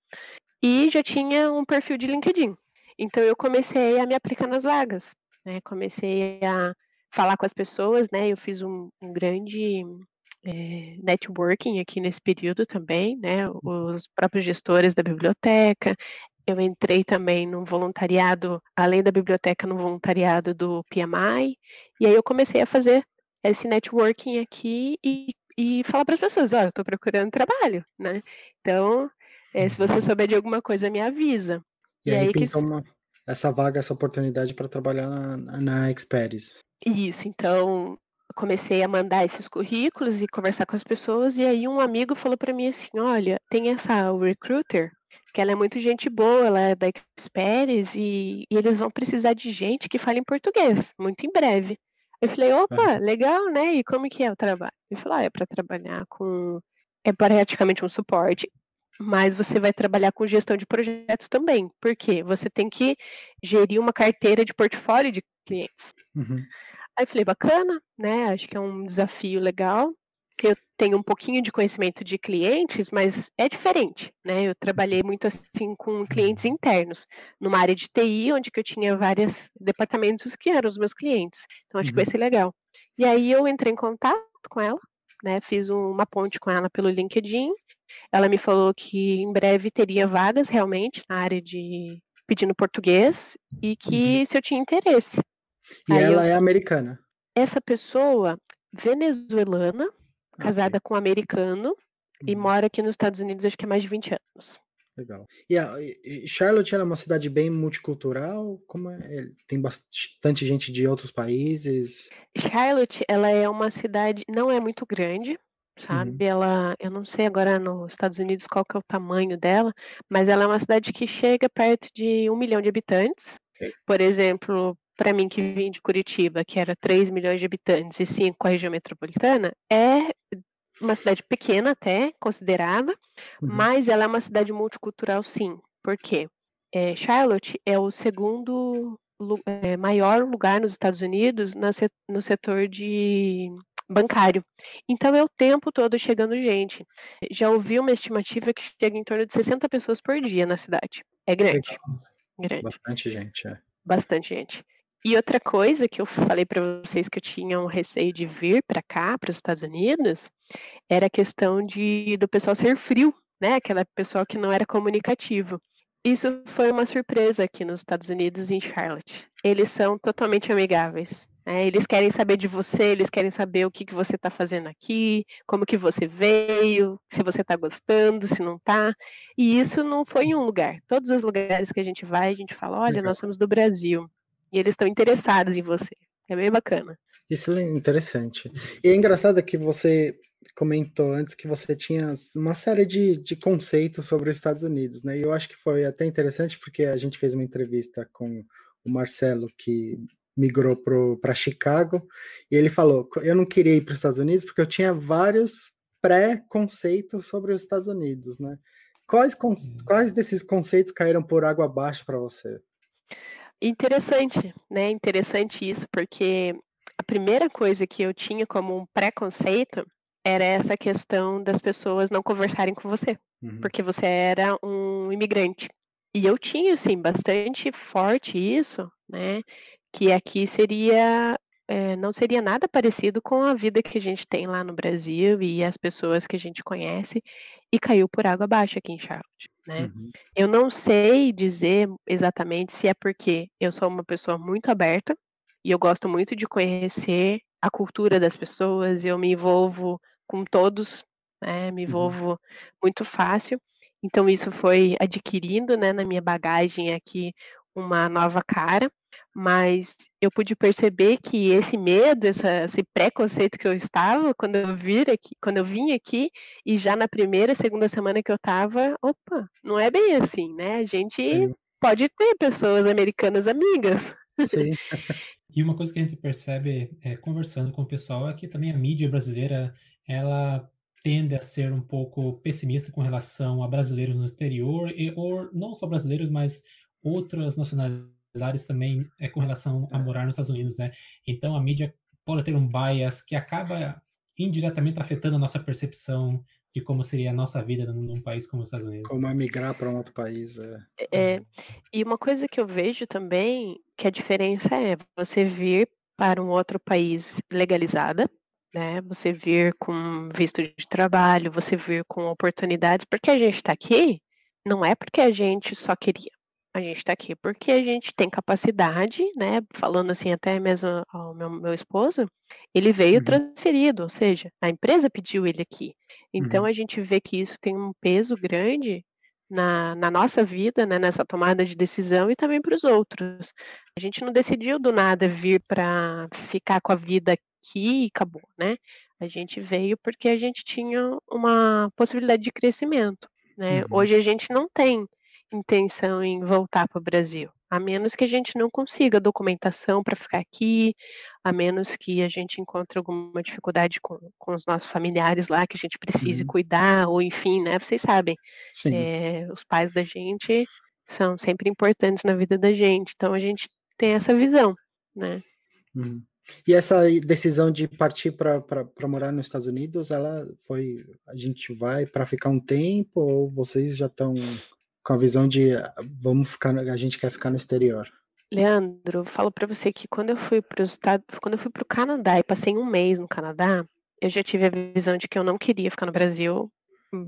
C: e já tinha um perfil de LinkedIn. Então eu comecei a me aplicar nas vagas, né? Comecei a falar com as pessoas, né? Eu fiz um, um grande é, networking aqui nesse período também, né? Os próprios gestores da biblioteca. Eu entrei também no voluntariado, além da biblioteca, no voluntariado do PMI. E aí eu comecei a fazer esse networking aqui e, e falar para as pessoas, ó, oh, eu estou procurando trabalho, né? Então, é, se você souber de alguma coisa, me avisa.
A: E, e aí, aí que... uma, essa vaga, essa oportunidade para trabalhar na, na Experis.
C: Isso, então comecei a mandar esses currículos e conversar com as pessoas, e aí um amigo falou para mim assim, olha, tem essa recruiter, que ela é muito gente boa, ela é da Experis, e, e eles vão precisar de gente que fale em português, muito em breve. Eu falei, opa, legal, né? E como que é o trabalho? Ele falou, ah, é para trabalhar com. É praticamente um suporte, mas você vai trabalhar com gestão de projetos também. Por quê? Você tem que gerir uma carteira de portfólio de clientes.
A: Uhum.
C: Aí eu falei, bacana, né? Acho que é um desafio legal. Eu tenho um pouquinho de conhecimento de clientes, mas é diferente, né? Eu trabalhei muito assim com clientes internos, numa área de TI, onde eu tinha vários departamentos que eram os meus clientes. Então acho uhum. que vai uhum. ser legal. E aí eu entrei em contato com ela, né? Fiz uma ponte com ela pelo LinkedIn. Ela me falou que em breve teria vagas realmente na área de pedindo português e que uhum. se eu tinha interesse.
A: E aí ela eu... é americana?
C: Essa pessoa venezuelana, casada okay. com um americano e uhum. mora aqui nos Estados Unidos acho que há mais de 20 anos.
A: Legal. E a Charlotte é uma cidade bem multicultural? Como é? Tem bastante gente de outros países?
C: Charlotte, ela é uma cidade, não é muito grande, sabe? Uhum. Ela, eu não sei agora nos Estados Unidos qual que é o tamanho dela, mas ela é uma cidade que chega perto de um milhão de habitantes. Okay. Por exemplo, para mim que vim de Curitiba, que era 3 milhões de habitantes e 5 com a região metropolitana, é uma cidade pequena até, considerada, uhum. mas ela é uma cidade multicultural sim. Por quê? É, Charlotte é o segundo é, maior lugar nos Estados Unidos na, no setor de bancário. Então é o tempo todo chegando gente. Já ouvi uma estimativa que chega em torno de 60 pessoas por dia na cidade. É grande. grande.
A: Bastante gente, é.
C: Bastante gente. E outra coisa que eu falei para vocês que eu tinha um receio de vir para cá, para os Estados Unidos, era a questão de do pessoal ser frio, né? Aquela pessoal que não era comunicativo. Isso foi uma surpresa aqui nos Estados Unidos, em Charlotte. Eles são totalmente amigáveis. Né? Eles querem saber de você, eles querem saber o que, que você está fazendo aqui, como que você veio, se você está gostando, se não está. E isso não foi em um lugar. Todos os lugares que a gente vai, a gente fala, olha, nós somos do Brasil e eles estão interessados em você. É bem bacana.
A: Isso é interessante. E é engraçado que você comentou antes que você tinha uma série de, de conceitos sobre os Estados Unidos, né? E eu acho que foi até interessante porque a gente fez uma entrevista com o Marcelo, que migrou para Chicago, e ele falou: eu não queria ir para os Estados Unidos porque eu tinha vários pré-conceitos sobre os Estados Unidos, né? Quais, uhum. quais desses conceitos caíram por água abaixo para você?
C: Interessante, né? Interessante isso, porque a primeira coisa que eu tinha como um preconceito era essa questão das pessoas não conversarem com você, uhum. porque você era um imigrante. E eu tinha, assim, bastante forte isso, né? Que aqui seria, é, não seria nada parecido com a vida que a gente tem lá no Brasil e as pessoas que a gente conhece, e caiu por água abaixo aqui em Charlotte né. Uhum. Eu não sei dizer exatamente se é porque eu sou uma pessoa muito aberta, e eu gosto muito de conhecer a cultura das pessoas, eu me envolvo com todos, né, me uhum. envolvo uhum. muito fácil, então isso foi adquirindo, né, na minha bagagem aqui uma nova cara, mas eu pude perceber que esse medo, essa, esse preconceito que eu estava quando eu vir aqui, quando eu vim aqui e já na primeira, segunda semana que eu estava, opa, não é bem assim, né? A gente Sim. pode ter pessoas americanas amigas.
A: Sim. <laughs>
B: e uma coisa que a gente percebe é, conversando com o pessoal é que também a mídia brasileira ela tende a ser um pouco pessimista com relação a brasileiros no exterior, e, ou não só brasileiros, mas outras nacionalidades também é com relação a morar nos Estados Unidos, né? Então a mídia pode ter um bias que acaba indiretamente afetando a nossa percepção de como seria a nossa vida num, num país como os Estados Unidos.
A: Como migrar para um outro país. É.
C: é. E uma coisa que eu vejo também, que a diferença é você vir para um outro país legalizada, né? Você vir com visto de trabalho, você vir com oportunidades, porque a gente está aqui, não é porque a gente só queria. A gente está aqui porque a gente tem capacidade, né? Falando assim, até mesmo ao meu, meu esposo, ele veio uhum. transferido, ou seja, a empresa pediu ele aqui. Então uhum. a gente vê que isso tem um peso grande na, na nossa vida, né, nessa tomada de decisão e também para os outros. A gente não decidiu do nada vir para ficar com a vida aqui e acabou, né? A gente veio porque a gente tinha uma possibilidade de crescimento. Né? Uhum. Hoje a gente não tem intenção em voltar para o Brasil, a menos que a gente não consiga documentação para ficar aqui, a menos que a gente encontre alguma dificuldade com, com os nossos familiares lá, que a gente precise uhum. cuidar, ou enfim, né? Vocês sabem, é, os pais da gente são sempre importantes na vida da gente, então a gente tem essa visão, né?
A: Uhum. E essa decisão de partir para morar nos Estados Unidos, ela foi, a gente vai para ficar um tempo ou vocês já estão com a visão de ah, vamos ficar, a gente quer ficar no exterior?
C: Leandro, falo para você que quando eu fui para os Estados, quando eu fui para o Canadá e passei um mês no Canadá, eu já tive a visão de que eu não queria ficar no Brasil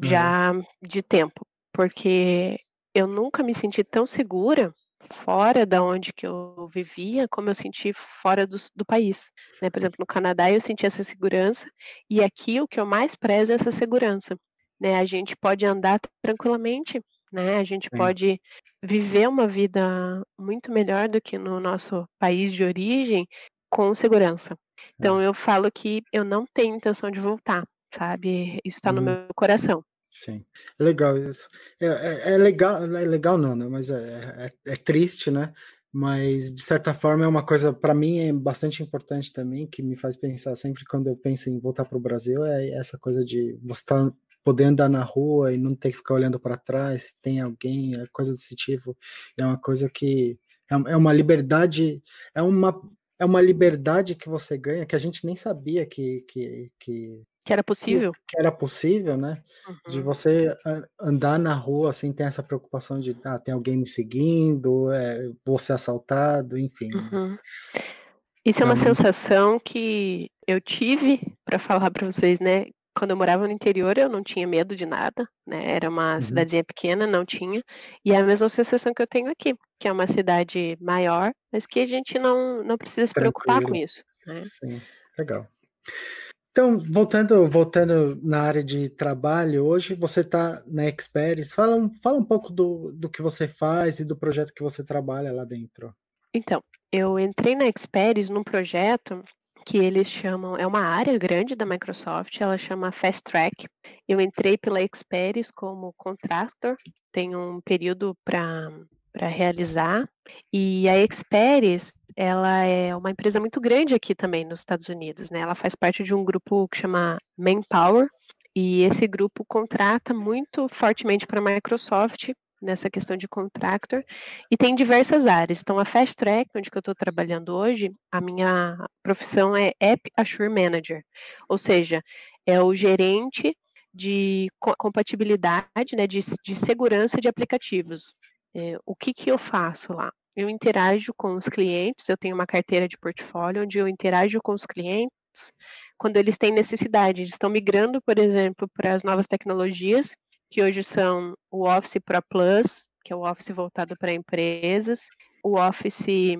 C: já uhum. de tempo, porque eu nunca me senti tão segura fora da onde que eu vivia, como eu senti fora do, do país. Né? Por exemplo, no Canadá eu senti essa segurança e aqui o que eu mais prezo é essa segurança. Né? A gente pode andar tranquilamente, né? A gente Sim. pode viver uma vida muito melhor do que no nosso país de origem com segurança. Então é. eu falo que eu não tenho intenção de voltar, sabe? Isso está no uhum. meu coração.
A: Sim, é legal isso. É, é, é, legal, é legal não, né? Mas é, é, é, triste, né? Mas de certa forma é uma coisa para mim é bastante importante também, que me faz pensar sempre quando eu penso em voltar para o Brasil é essa coisa de você estar tá, poder andar na rua e não ter que ficar olhando para trás, se tem alguém, é coisa desse tipo. É uma coisa que é, é uma liberdade, é uma é uma liberdade que você ganha que a gente nem sabia que, que, que
C: que era possível.
A: Que, era possível, né? Uhum. De você andar na rua sem ter essa preocupação de ah, tem alguém me seguindo, é, vou ser assaltado, enfim.
C: Uhum. Isso é uma sensação que eu tive para falar para vocês, né? Quando eu morava no interior, eu não tinha medo de nada, né? Era uma uhum. cidadezinha pequena, não tinha. E é a mesma sensação que eu tenho aqui, que é uma cidade maior, mas que a gente não, não precisa se Tranquilo. preocupar com isso. Né?
A: Sim, legal. Então, voltando, voltando na área de trabalho, hoje você está na Experis. Fala, fala um pouco do, do que você faz e do projeto que você trabalha lá dentro.
C: Então, eu entrei na Experis num projeto que eles chamam, é uma área grande da Microsoft, ela chama Fast Track. Eu entrei pela Experis como contractor, tenho um período para para realizar. E a Experis, ela é uma empresa muito grande aqui também nos Estados Unidos, né? Ela faz parte de um grupo que chama Manpower, e esse grupo contrata muito fortemente para a Microsoft nessa questão de contractor e tem diversas áreas. Então, a Fast Track, onde eu estou trabalhando hoje, a minha profissão é App Assure Manager, ou seja, é o gerente de compatibilidade, né, de, de segurança de aplicativos. É, o que, que eu faço lá? Eu interajo com os clientes, eu tenho uma carteira de portfólio onde eu interajo com os clientes quando eles têm necessidade. Eles estão migrando, por exemplo, para as novas tecnologias, que hoje são o Office Pro Plus, que é o Office voltado para empresas, o Office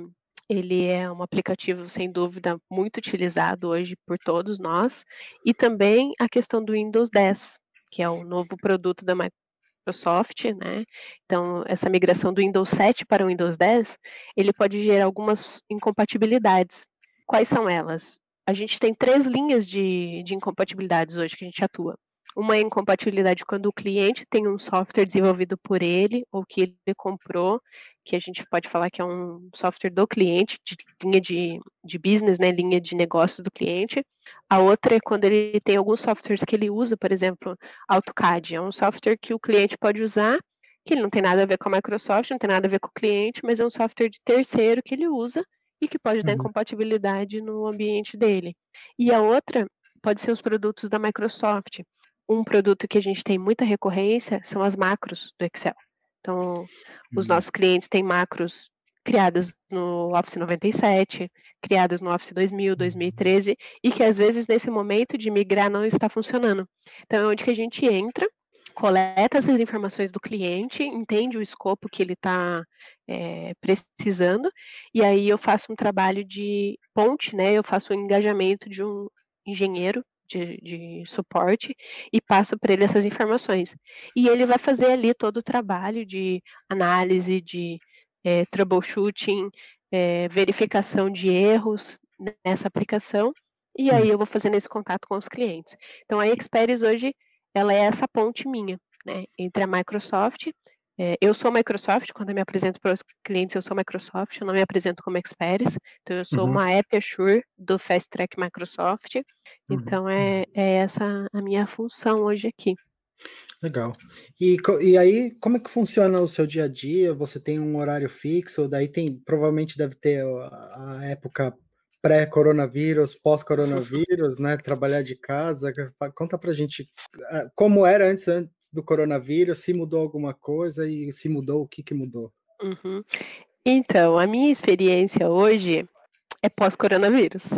C: ele é um aplicativo sem dúvida muito utilizado hoje por todos nós, e também a questão do Windows 10, que é o novo produto da Microsoft, né? Então, essa migração do Windows 7 para o Windows 10, ele pode gerar algumas incompatibilidades. Quais são elas? A gente tem três linhas de, de incompatibilidades hoje que a gente atua. Uma é incompatibilidade quando o cliente tem um software desenvolvido por ele ou que ele comprou, que a gente pode falar que é um software do cliente, de linha de, de business, né, linha de negócio do cliente. A outra é quando ele tem alguns softwares que ele usa, por exemplo, AutoCAD, é um software que o cliente pode usar, que ele não tem nada a ver com a Microsoft, não tem nada a ver com o cliente, mas é um software de terceiro que ele usa e que pode dar uhum. incompatibilidade no ambiente dele. E a outra pode ser os produtos da Microsoft um produto que a gente tem muita recorrência são as macros do Excel. Então, os uhum. nossos clientes têm macros criadas no Office 97, criadas no Office 2000, 2013, e que às vezes nesse momento de migrar não está funcionando. Então, é onde que a gente entra, coleta essas informações do cliente, entende o escopo que ele está é, precisando, e aí eu faço um trabalho de ponte, né? Eu faço o um engajamento de um engenheiro de, de, suporte e passo para ele essas informações. E ele vai fazer ali todo o trabalho de análise, de é, troubleshooting, é, verificação de erros nessa aplicação, e aí eu vou fazendo esse contato com os clientes. Então a Experis hoje ela é essa ponte minha, né, entre a Microsoft. É, eu sou Microsoft, quando eu me apresento para os clientes, eu sou Microsoft, eu não me apresento como Experis, então eu sou uhum. uma App Assure do Fast Track Microsoft, uhum. então é, é essa a minha função hoje aqui.
A: Legal. E, e aí, como é que funciona o seu dia a dia? Você tem um horário fixo? Daí tem, provavelmente deve ter a, época pré-coronavírus, pós-coronavírus, né? Trabalhar de casa. Conta pra gente ah, como era antes do coronavírus, se mudou alguma coisa e se mudou, o que, que mudou?
C: Uhum. Então, a minha experiência hoje é pós-coronavírus.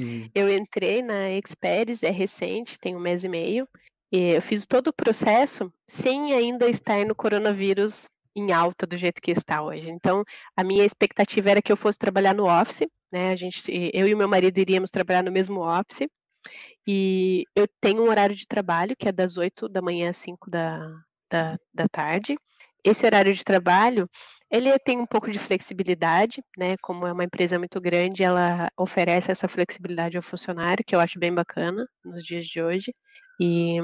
C: Hum. Eu entrei na Experis, é recente, tem um mês e meio. E eu fiz todo o processo sem ainda estar no coronavírus em alta do jeito que está hoje. Então, a minha expectativa era que eu fosse trabalhar no office, né? A gente, eu e meu marido iríamos trabalhar no mesmo office. E eu tenho um horário de trabalho que é das 8 da manhã às 5 da, da, da tarde. Esse horário de trabalho, ele tem um pouco de flexibilidade, né? Como é uma empresa muito grande, ela oferece essa flexibilidade ao funcionário, que eu acho bem bacana nos dias de hoje. E,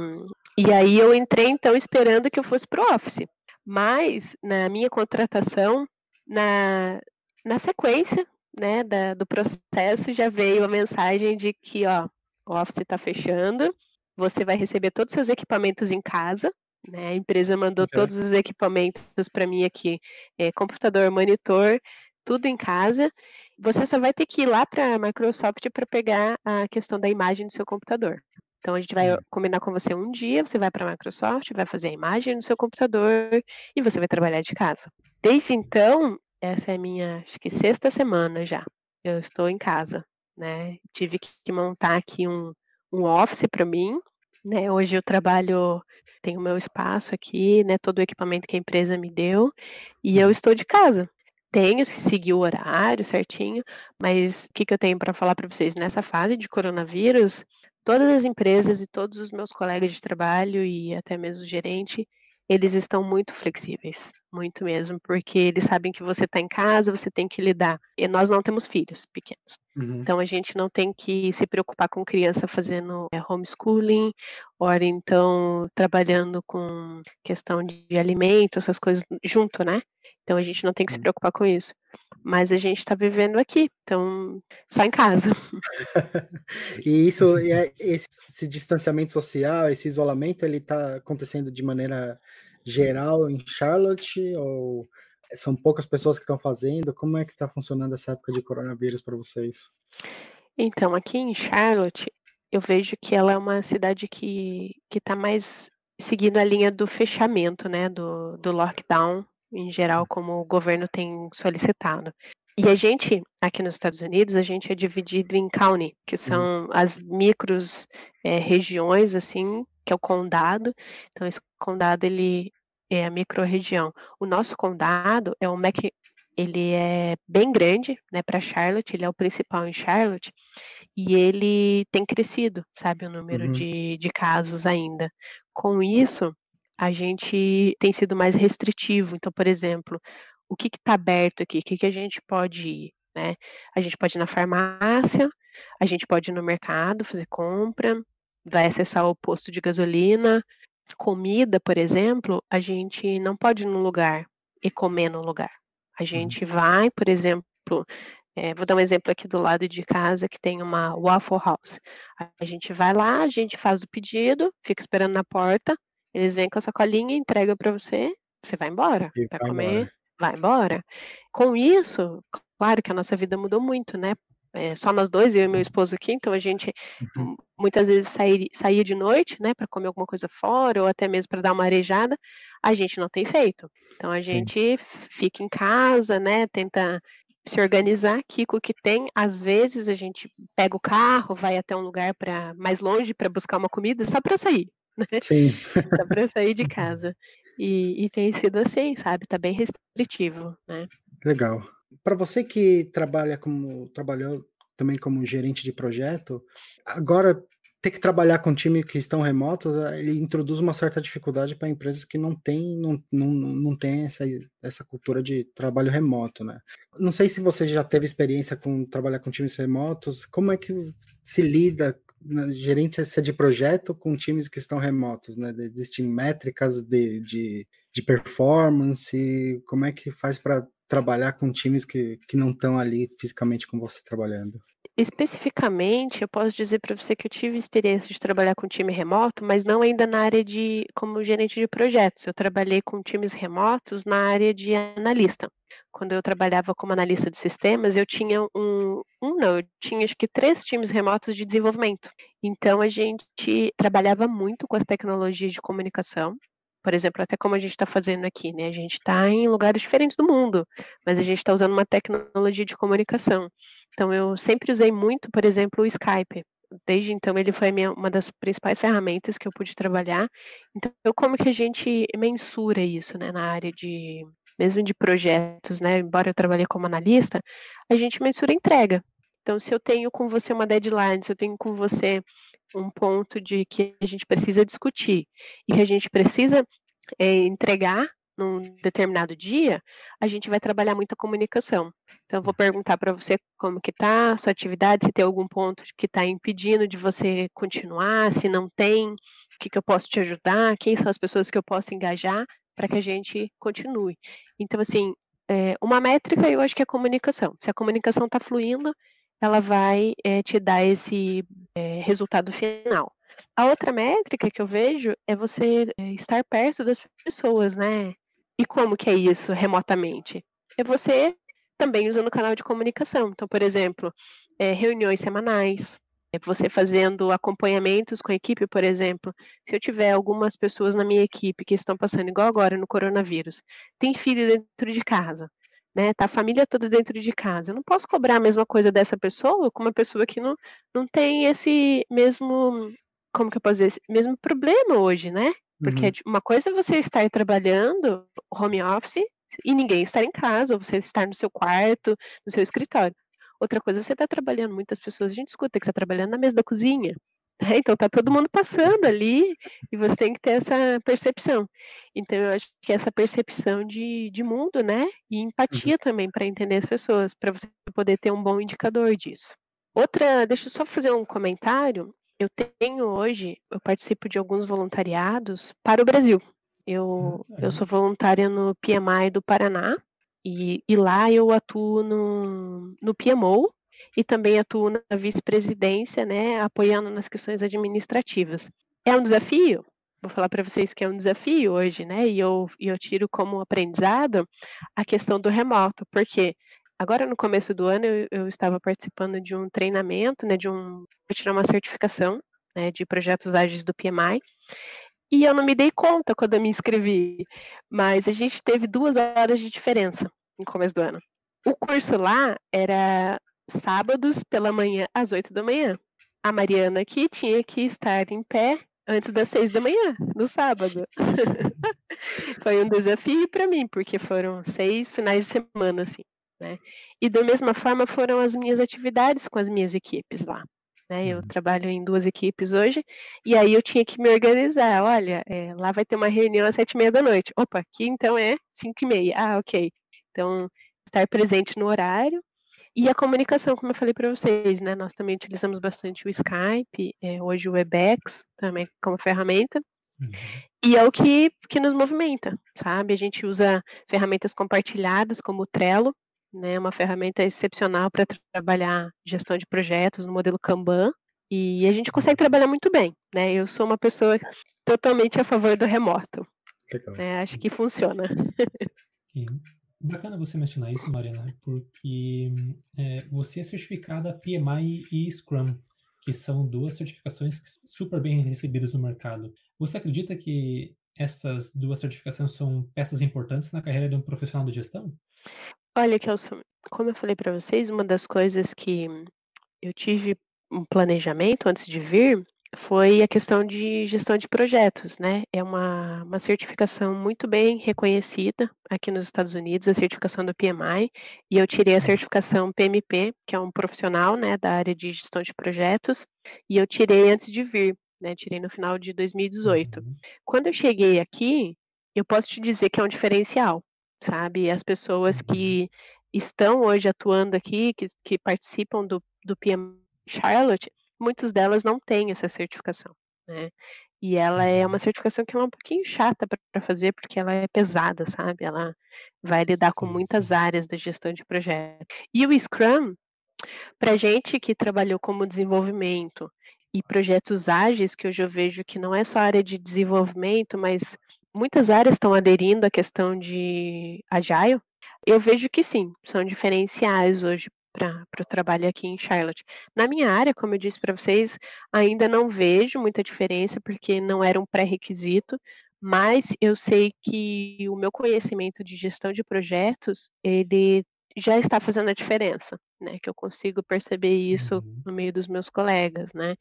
C: e aí eu entrei, então, esperando que eu fosse para o Office. Mas, na minha contratação, na, na sequência né, da, do processo, já veio a mensagem de que ó, o Office está fechando, você vai receber todos os seus equipamentos em casa. Né, a empresa mandou okay. todos os equipamentos para mim aqui, é, computador, monitor, tudo em casa. Você só vai ter que ir lá para a Microsoft para pegar a questão da imagem do seu computador. Então a gente vai combinar com você um dia, você vai para a Microsoft, vai fazer a imagem no seu computador e você vai trabalhar de casa. Desde então, essa é a minha, acho que sexta semana já. Eu estou em casa, né? Tive que montar aqui um, um office para mim, né? Hoje eu trabalho, tenho meu espaço aqui, né? Todo o equipamento que a empresa me deu e eu uhum. estou de casa. Tenho que seguir o horário certinho, mas o que, que eu tenho para falar para vocês nessa fase de coronavírus? todas as empresas e todos os meus colegas de trabalho e até mesmo o gerente, eles estão muito flexíveis, muito mesmo, porque eles sabem que você está em casa, você tem que lidar. E nós não temos filhos pequenos, uhum. então a gente não tem que se preocupar com criança fazendo é, homeschooling, ou então trabalhando com questão de alimento, essas coisas junto, né? Então a gente não tem que se preocupar com isso. Mas a gente está vivendo aqui, então só em casa. <laughs>
A: e isso, é, esse distanciamento social, esse isolamento, ele está acontecendo de maneira geral em Charlotte ou são poucas pessoas que estão fazendo? Como é que está funcionando essa época de coronavírus para vocês?
C: Então, aqui em Charlotte, eu vejo que ela é uma cidade que está mais seguindo a linha do fechamento, né, do, do lockdown em geral, como o governo tem solicitado. E a gente, aqui nos Estados Unidos, a gente é dividido em county, que uhum. são as micros é, regiões, assim, que é o condado. Então, esse condado, ele é a micro-região. O nosso condado é o Mac, ele é bem grande, né, para Charlotte, ele é o principal em Charlotte, e ele tem crescido, sabe, o número uhum. de, de casos ainda. Com isso, a gente tem sido mais restritivo. Então, por exemplo, o que está aberto aqui? O que, que a gente pode ir? Né? A gente pode ir na farmácia, a gente pode ir no mercado fazer compra, vai acessar o posto de gasolina, comida, por exemplo, a gente não pode ir num lugar e comer no lugar. A uhum. gente vai, por exemplo, é, vou dar um exemplo aqui do lado de casa que tem uma Waffle House. A gente vai lá, a gente faz o pedido, fica esperando na porta, eles vêm com a sacolinha, entregam para você, você vai embora. Vai comer, embora. vai embora. Com isso, claro que a nossa vida mudou muito, né? É, só nós dois, eu e meu esposo aqui, então a gente uhum. Muitas vezes sair, saía de noite, né, para comer alguma coisa fora ou até mesmo para dar uma arejada, a gente não tem feito. Então a Sim. gente fica em casa, né, tenta se organizar aqui com o que tem. Às vezes a gente pega o carro, vai até um lugar para mais longe para buscar uma comida só para sair, né? <laughs>
A: Sim. <laughs>
C: só para sair de casa. E, e, tem sido assim, sabe? Tá bem restritivo, né?
A: Legal. Para você que trabalha como trabalhou também como gerente de projeto, agora ter que trabalhar com time que estão remotos, ele introduz uma certa dificuldade para empresas que não têm não, não, não tem essa, essa cultura de trabalho remoto, né? Não sei se você já teve experiência com trabalhar com times remotos, como é que se lida na gerência de projeto com times que estão remotos, né? Existem métricas de, de, de performance, como é que faz para trabalhar com times que, que não estão ali fisicamente com você trabalhando?
C: Especificamente, eu posso dizer para você que eu tive experiência de trabalhar com time remoto, mas não ainda na área de como gerente de projetos. Eu trabalhei com times remotos na área de analista. Quando eu trabalhava como analista de sistemas, eu tinha um, um não, eu tinha acho que três times remotos de desenvolvimento. Então a gente trabalhava muito com as tecnologias de comunicação. Por exemplo, até como a gente está fazendo aqui, né? A gente está em lugares diferentes do mundo, mas a gente está usando uma tecnologia de comunicação. Então, eu sempre usei muito, por exemplo, o Skype. Desde então, ele foi minha, uma das principais ferramentas que eu pude trabalhar. Então, como que a gente mensura isso, né, na área de, mesmo de projetos, né? Embora eu trabalhe como analista, a gente mensura entrega. Então, se eu tenho com você uma deadline, se eu tenho com você um ponto de que a gente precisa discutir e que a gente precisa é, entregar num determinado dia, a gente vai trabalhar muito a comunicação. Então, eu vou perguntar para você como que tá a sua atividade, se tem algum ponto que está impedindo de você continuar, se não tem, o que, que eu posso te ajudar, quem são as pessoas que eu posso engajar para que a gente continue. Então, assim, é, uma métrica eu acho que é a comunicação. Se a comunicação está fluindo, ela vai é, te dar esse é, resultado final. A outra métrica que eu vejo é você estar perto das pessoas, né? E como que é isso remotamente? É você também usando o canal de comunicação. Então, por exemplo, é, reuniões semanais, é você fazendo acompanhamentos com a equipe, por exemplo. Se eu tiver algumas pessoas na minha equipe que estão passando igual agora no coronavírus, tem filho dentro de casa, né? Tá a família toda dentro de casa. Eu não posso cobrar a mesma coisa dessa pessoa com uma pessoa que não, não tem esse mesmo, como que eu posso dizer, esse mesmo problema hoje, né? Porque uhum. uma coisa é você estar trabalhando home office e ninguém estar em casa, ou você estar no seu quarto, no seu escritório. Outra coisa, é você está trabalhando, muitas pessoas, a gente escuta que você está trabalhando na mesa da cozinha. Né? Então tá todo mundo passando ali e você tem que ter essa percepção. Então eu acho que essa percepção de, de mundo, né? E empatia uhum. também para entender as pessoas, para você poder ter um bom indicador disso. Outra, deixa eu só fazer um comentário eu tenho hoje, eu participo de alguns voluntariados para o Brasil. Eu, eu uhum. sou voluntária no PMI do Paraná e, e lá eu atuo no, no PMO e também atuo na vice-presidência, né, apoiando nas questões administrativas. É um desafio, vou falar para vocês que é um desafio hoje, né, e eu, e eu tiro como aprendizado a questão do remoto, porque Agora, no começo do ano, eu, eu estava participando de um treinamento, né, de um, para tirar uma certificação, né, de projetos ágeis do PMI, e eu não me dei conta quando eu me inscrevi, mas a gente teve duas horas de diferença no começo do ano. O curso lá era sábados pela manhã às oito da manhã. A Mariana aqui tinha que estar em pé antes das seis da manhã, no sábado. <laughs> Foi um desafio para mim, porque foram seis finais de semana, assim. Né? E da mesma forma foram as minhas atividades com as minhas equipes lá. Né? Eu uhum. trabalho em duas equipes hoje, e aí eu tinha que me organizar. Olha, é, lá vai ter uma reunião às sete e meia da noite. Opa, aqui então é cinco e meia. Ah, ok. Então, estar presente no horário. E a comunicação, como eu falei para vocês, né? Nós também utilizamos bastante o Skype, é, hoje o Webex também como ferramenta. Uhum. E é o que, que nos movimenta, sabe? A gente usa ferramentas compartilhadas como o Trello, né, uma ferramenta excepcional para trabalhar gestão de projetos no modelo Kanban, e a gente consegue trabalhar muito bem, né? Eu sou uma pessoa totalmente a favor do remoto. Né? Acho que funciona. <laughs>
D: Sim. Bacana você mencionar isso, Mariana, porque é, você é certificada PMI e Scrum. que são duas certificações super bem recebidas no mercado. Você acredita que essas duas certificações são peças importantes na carreira de um profissional de gestão?
C: Olha, Kelson, como eu falei para vocês, uma das coisas que eu tive um planejamento antes de vir foi a questão de gestão de projetos, né? É uma, uma certificação muito bem reconhecida aqui nos Estados Unidos, a certificação do PMI, e eu tirei a uhum. certificação PMP, que é um profissional, né, da área de gestão de projetos, e eu tirei antes de vir, né? Tirei no final de 2018. Uhum. Quando eu cheguei aqui, eu posso te dizer que é um diferencial, sabe? As pessoas uhum. que estão hoje atuando aqui, que, que participam do, do PMI Charlotte, muitas delas não têm essa certificação, né? E ela é uma uhum. certificação que é um pouquinho chata para fazer, porque ela é pesada, sabe? Ela vai lidar com muitas áreas da gestão de projeto. E o Scrum, para gente que trabalhou como desenvolvimento e projetos ágeis, que hoje eu vejo que não é só área de desenvolvimento, mas muitas áreas estão aderindo à questão de agile, eu vejo que sim, são diferenciais hoje para o trabalho aqui em Charlotte. Na minha área, como eu disse para vocês, ainda não vejo muita diferença, porque não era um pré-requisito, mas eu sei que o meu conhecimento de gestão de projetos, ele já está fazendo a diferença, né? Que eu consigo perceber isso uhum. no meio dos meus colegas, né?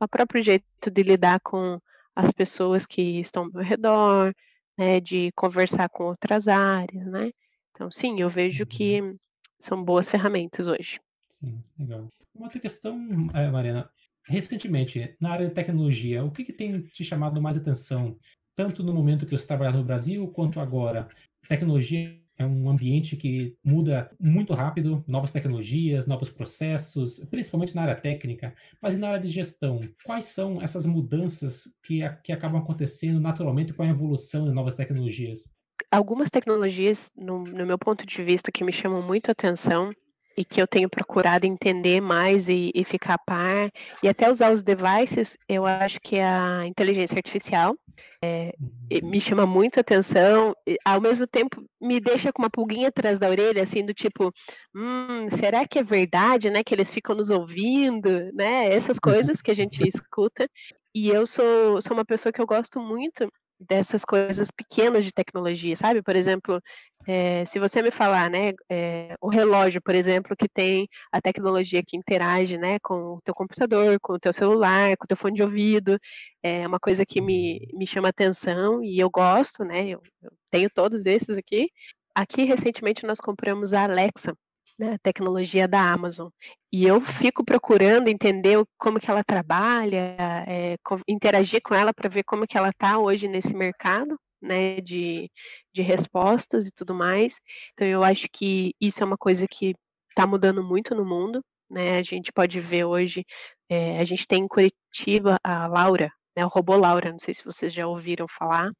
C: O próprio jeito de lidar com as pessoas que estão ao meu redor, né? De conversar com outras áreas, né? Então, sim, eu vejo uhum. que são boas ferramentas hoje.
D: Sim, legal. Uma outra questão, é, Mariana, recentemente, na área de tecnologia, o que, que tem te chamado mais atenção, tanto no momento que você trabalha no Brasil, quanto agora? Tecnologia é um ambiente que muda muito rápido, novas tecnologias, novos processos, principalmente na área técnica, mas na área de gestão, quais são essas mudanças que, que acabam acontecendo naturalmente com a evolução de novas tecnologias?
C: Algumas tecnologias, no, no, meu ponto de vista, que me chamam muito a atenção e que eu tenho procurado entender mais e, e ficar a par, e até usar os devices, eu acho que a inteligência artificial é, me chama muito atenção, e, ao mesmo tempo me deixa com uma pulguinha atrás da orelha, assim, do tipo, hum, será que é verdade, né, que eles ficam nos ouvindo, né, essas coisas que a gente <laughs> escuta, e eu sou, sou uma pessoa que eu gosto muito dessas coisas pequenas de tecnologia, sabe? Por exemplo, é, se você me falar, né, é, o relógio, por exemplo, que tem a tecnologia que interage, né, com o teu computador, com o teu celular, com o teu fone de ouvido, é uma coisa que me, me chama atenção e eu gosto, né, eu, eu tenho todos esses aqui. Aqui, recentemente, nós compramos a Alexa, né, tecnologia da Amazon. E eu fico procurando entender como que ela trabalha, é, interagir com ela para ver como que ela está hoje nesse mercado, né, de, de respostas e tudo mais. Então eu acho que isso é uma coisa que está mudando muito no mundo, né? A gente pode ver hoje, é, a gente tem em Curitiba a Laura, né, o robô Laura, não sei se vocês já ouviram falar.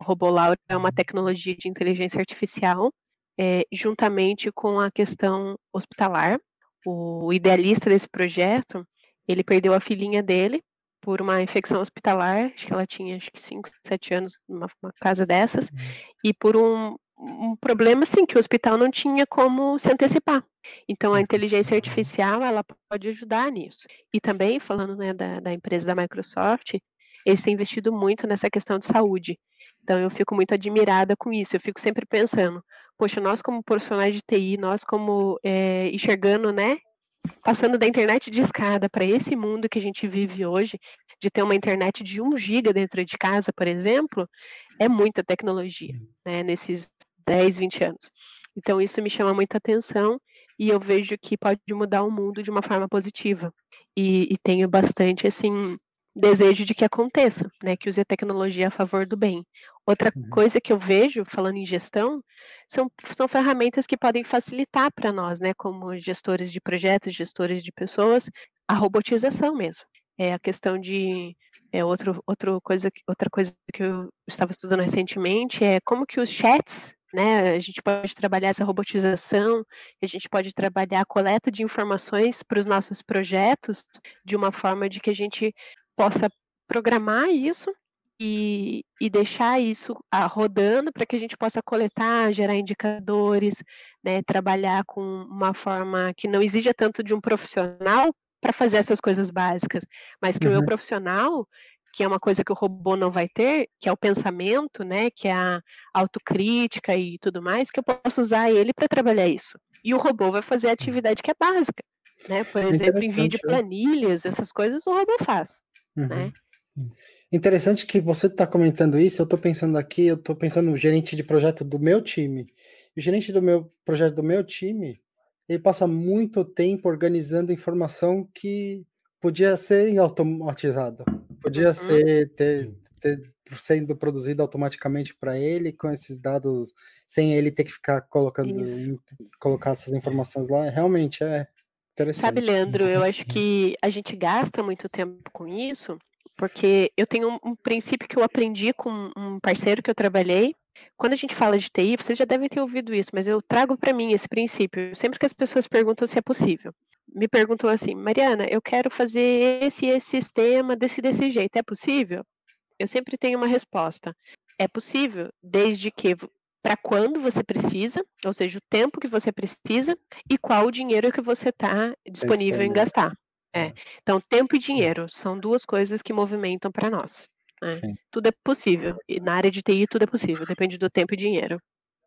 C: O robô Laura é uma tecnologia de inteligência artificial é, juntamente com a questão hospitalar. O idealista desse projeto, ele perdeu a filhinha dele por uma infecção hospitalar, acho que ela tinha acho que 5, 7 anos, numa casa dessas, uhum. e por um, um problema assim que o hospital não tinha como se antecipar. Então a uhum. inteligência artificial ela pode ajudar nisso. E também falando né, da, da empresa da Microsoft, eles têm investido muito nessa questão de saúde. Então eu fico muito admirada com isso. Eu fico sempre pensando, poxa, nós como profissionais de TI, nós como é, enxergando, né, passando da internet de escada para esse mundo que a gente vive hoje, de ter uma internet de 1 giga dentro de casa, por exemplo, é muita tecnologia, né, nesses 10, 20 anos. Então isso me chama muita atenção e eu vejo que pode mudar o mundo de uma forma positiva. E, e tenho bastante, assim, desejo de que aconteça, né, que use a tecnologia a favor do bem. Outra uhum. coisa que eu vejo, falando em gestão, são, são ferramentas que podem facilitar para nós, né, como gestores de projetos, gestores de pessoas, a robotização mesmo. É a questão de é outro, outro coisa, outra coisa que eu estava estudando recentemente é como que os chats, né, a gente pode trabalhar essa robotização, a gente pode trabalhar a coleta de informações para os nossos projetos de uma forma de que a gente possa programar isso e, e deixar isso ah, rodando para que a gente possa coletar, gerar indicadores, né, trabalhar com uma forma que não exija tanto de um profissional para fazer essas coisas básicas, mas que uhum. o meu uhum. profissional, que é uma coisa que o robô não vai ter, que é o pensamento, né, que é a autocrítica e tudo mais, que eu posso usar ele para trabalhar isso. E o robô vai fazer a atividade que é básica, né? Por exemplo, envio de né? planilhas, essas coisas o robô faz, uhum. né?
A: Interessante que você está comentando isso, eu estou pensando aqui, eu estou pensando no gerente de projeto do meu time. O gerente do meu projeto do meu time, ele passa muito tempo organizando informação que podia ser automatizado, podia uhum. ser ter, ter, sendo produzido automaticamente para ele com esses dados, sem ele ter que ficar colocando colocar essas informações lá. Realmente é interessante.
C: Sabe, Leandro, eu acho que a gente gasta muito tempo com isso porque eu tenho um, um, princípio que eu aprendi com um parceiro que eu trabalhei. Quando a gente fala de TI, vocês já devem ter ouvido isso, mas eu trago para mim esse princípio. Sempre que as pessoas perguntam se é possível, me perguntam assim, Mariana, eu quero fazer esse esse sistema desse desse jeito, é possível? Eu sempre tenho uma resposta. É possível, desde que para quando você precisa, ou seja, o tempo que você precisa e qual o dinheiro que você está disponível em gastar. É. é. Então, tempo e dinheiro são duas coisas que movimentam para nós. Né? Tudo é possível. E na área de TI, tudo é possível. Depende do tempo e dinheiro.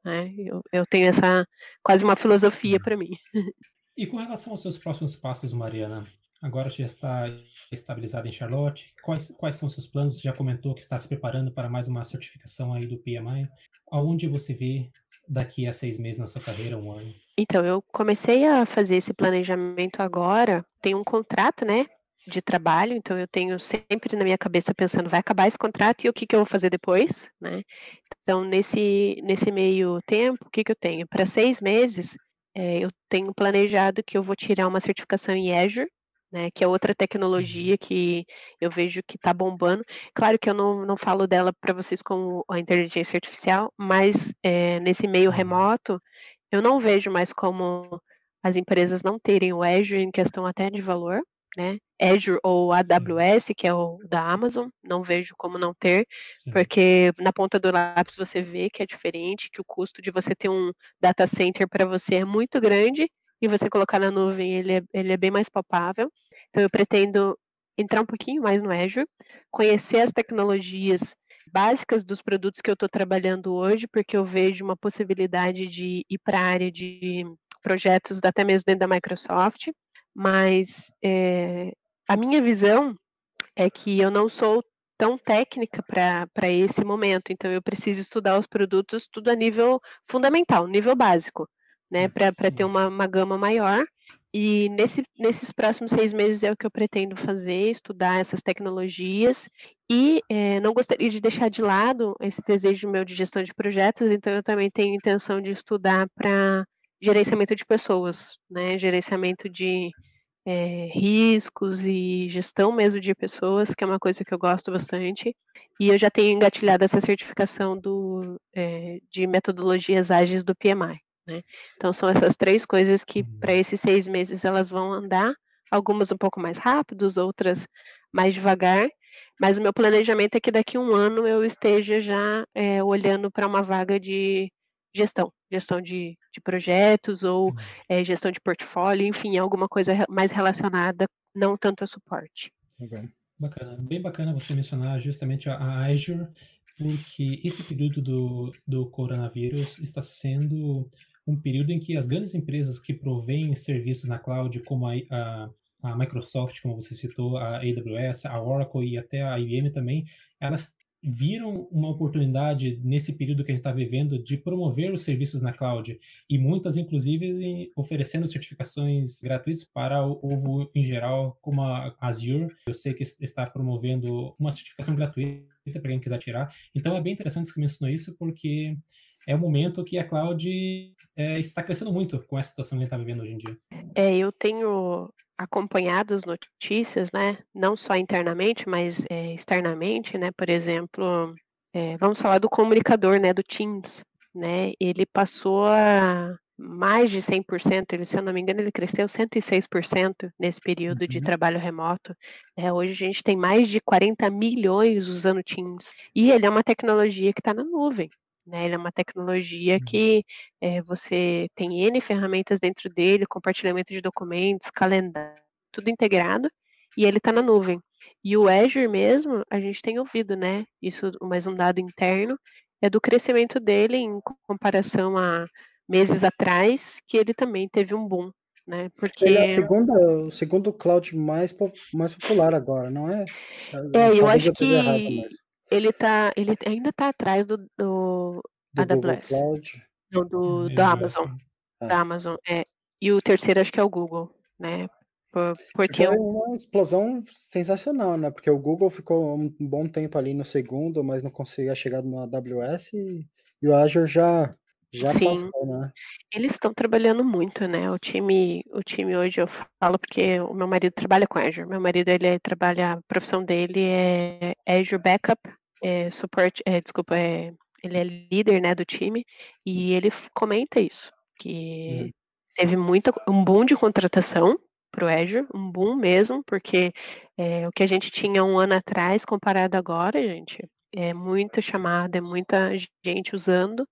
C: Né? Eu, eu tenho essa quase uma filosofia para mim. <laughs>
B: E com relação aos seus próximos passos, Mariana, agora já está estabilizada em Charlotte. Quais, quais são seus planos? Já comentou que está se preparando para mais uma certificação aí do PMI. Aonde você vê daqui a seis meses na sua carreira, um ano?
C: Então, eu comecei a fazer esse planejamento agora. Tem um contrato, né, de trabalho, então eu tenho sempre na minha cabeça pensando, vai acabar esse contrato e o que, que eu vou fazer depois, né? Então, nesse, nesse meio tempo, o que, que eu tenho? Para seis meses, é, eu tenho planejado que eu vou tirar uma certificação em Azure, né, que é outra tecnologia uhum. que eu vejo que está bombando. Claro que eu não, não falo dela para vocês como a inteligência artificial, mas é, nesse meio uhum. remoto, eu não vejo mais como as empresas não terem o Azure em questão até de valor, né? Azure ou AWS, Sim. que é o da Amazon, não vejo como não ter, Sim. porque na ponta do lápis você vê que é diferente, que o custo de você ter um data center para você é muito grande e você colocar na nuvem, ele é, ele é bem mais palpável. Então, eu pretendo entrar um pouquinho mais no Azure, conhecer as tecnologias básicas dos produtos que eu estou trabalhando hoje, porque eu vejo uma possibilidade de ir para a área de projetos até mesmo dentro da Microsoft, mas é, a minha visão é que eu não sou tão técnica para esse momento, então eu preciso estudar os produtos tudo a nível fundamental, nível básico né, para ter uma, uma gama maior. E nesse, nesses próximos seis meses é o que eu pretendo fazer, estudar essas tecnologias. E é, não gostaria de deixar de lado esse desejo meu de gestão de projetos, então eu também tenho intenção de estudar para gerenciamento de pessoas, né? Gerenciamento de é, riscos e gestão mesmo de pessoas, que é uma coisa que eu gosto bastante. E eu já tenho engatilhado essa certificação do, é, de metodologias ágeis do PMI. Né? Então são essas três coisas que para uhum. esses seis meses elas vão andar, algumas um pouco mais rápidos, outras mais devagar, mas o meu planejamento é que daqui a um ano eu esteja já é, olhando para uma vaga de gestão, gestão de, de projetos ou é, gestão de portfólio, enfim, alguma coisa mais relacionada, não tanto a suporte.
B: Okay. Bacana, bem bacana você mencionar justamente a Azure, porque esse período do, do coronavírus está sendo um período em que as grandes empresas que provêm serviços na cloud, como a, a, a, Microsoft, como você citou, a AWS, a Oracle e até a IBM também, elas viram uma oportunidade nesse período que a gente está vivendo de promover os serviços na cloud e muitas, inclusive, oferecendo certificações gratuitas para o povo em geral, como a Azure. Eu sei que está promovendo uma certificação gratuita para quem quiser tirar. Então é bem interessante que você mencionou isso, porque é o momento que a cloud é, está crescendo muito com essa situação que a gente está vivendo hoje em dia.
C: É, eu tenho acompanhado as notícias, né? Não só internamente, mas é, externamente, né? Por exemplo, é, vamos falar do comunicador, né? Do Teams, né? Ele passou a mais de 100%, ele, se eu não me engano, ele cresceu 106% nesse período uhum. de trabalho remoto. É, hoje a gente tem mais de 40 milhões usando Teams. E ele é uma tecnologia que está na nuvem. Né? Ele é uma tecnologia uhum. que é, você tem N ferramentas dentro dele, compartilhamento de documentos, calendário, tudo integrado, e ele está na nuvem. E o Azure mesmo, a gente tem ouvido, né? Isso, mais um dado interno, é do crescimento dele em comparação a meses atrás, que ele também teve um boom, né? Porque
A: ele é o segundo, o segundo cloud mais, mais popular agora, não é?
C: É, eu acho que ele tá, ele ainda está atrás do, do,
A: do AWS.
C: Não, do, da Amazon. Ah. Da Amazon, é. E o terceiro acho que é o Google, né? Porque
A: foi uma explosão sensacional, né? Porque o Google ficou um bom tempo ali no segundo, mas não conseguia chegar no AWS e, e o Azure já já Sim. passou, né?
C: Eles estão trabalhando muito, né? O time, o time hoje eu falo porque o meu marido trabalha com Azure. Meu marido ele trabalha, a profissão dele é Azure Backup, é suporte, é, desculpa, é, ele é líder, né, do time e ele comenta isso, que hum. teve muita um boom de contratação para o Azure, um boom mesmo, porque é, o que a gente tinha um ano atrás comparado agora, gente, é muita chamada, é muita gente usando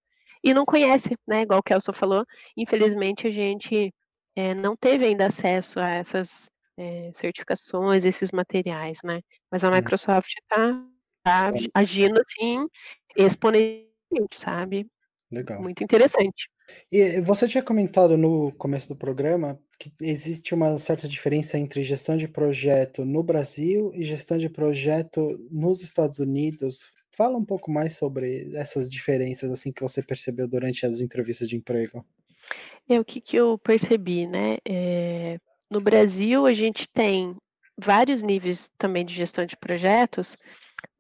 C: e não conhece, né? Igual o Kelson falou, infelizmente a gente é, não teve ainda acesso a essas é, certificações, esses materiais, né? Mas a uhum. Microsoft está tá agindo assim exponencialmente, sabe?
A: Legal.
C: Muito interessante.
A: E você tinha comentado no começo do programa que existe uma certa diferença entre gestão de projeto no Brasil e gestão de projeto nos Estados Unidos. Fala um pouco mais sobre essas diferenças assim que você percebeu durante as entrevistas de emprego.
C: É o que, que eu percebi, né? É, no Brasil a gente tem vários níveis também de gestão de projetos,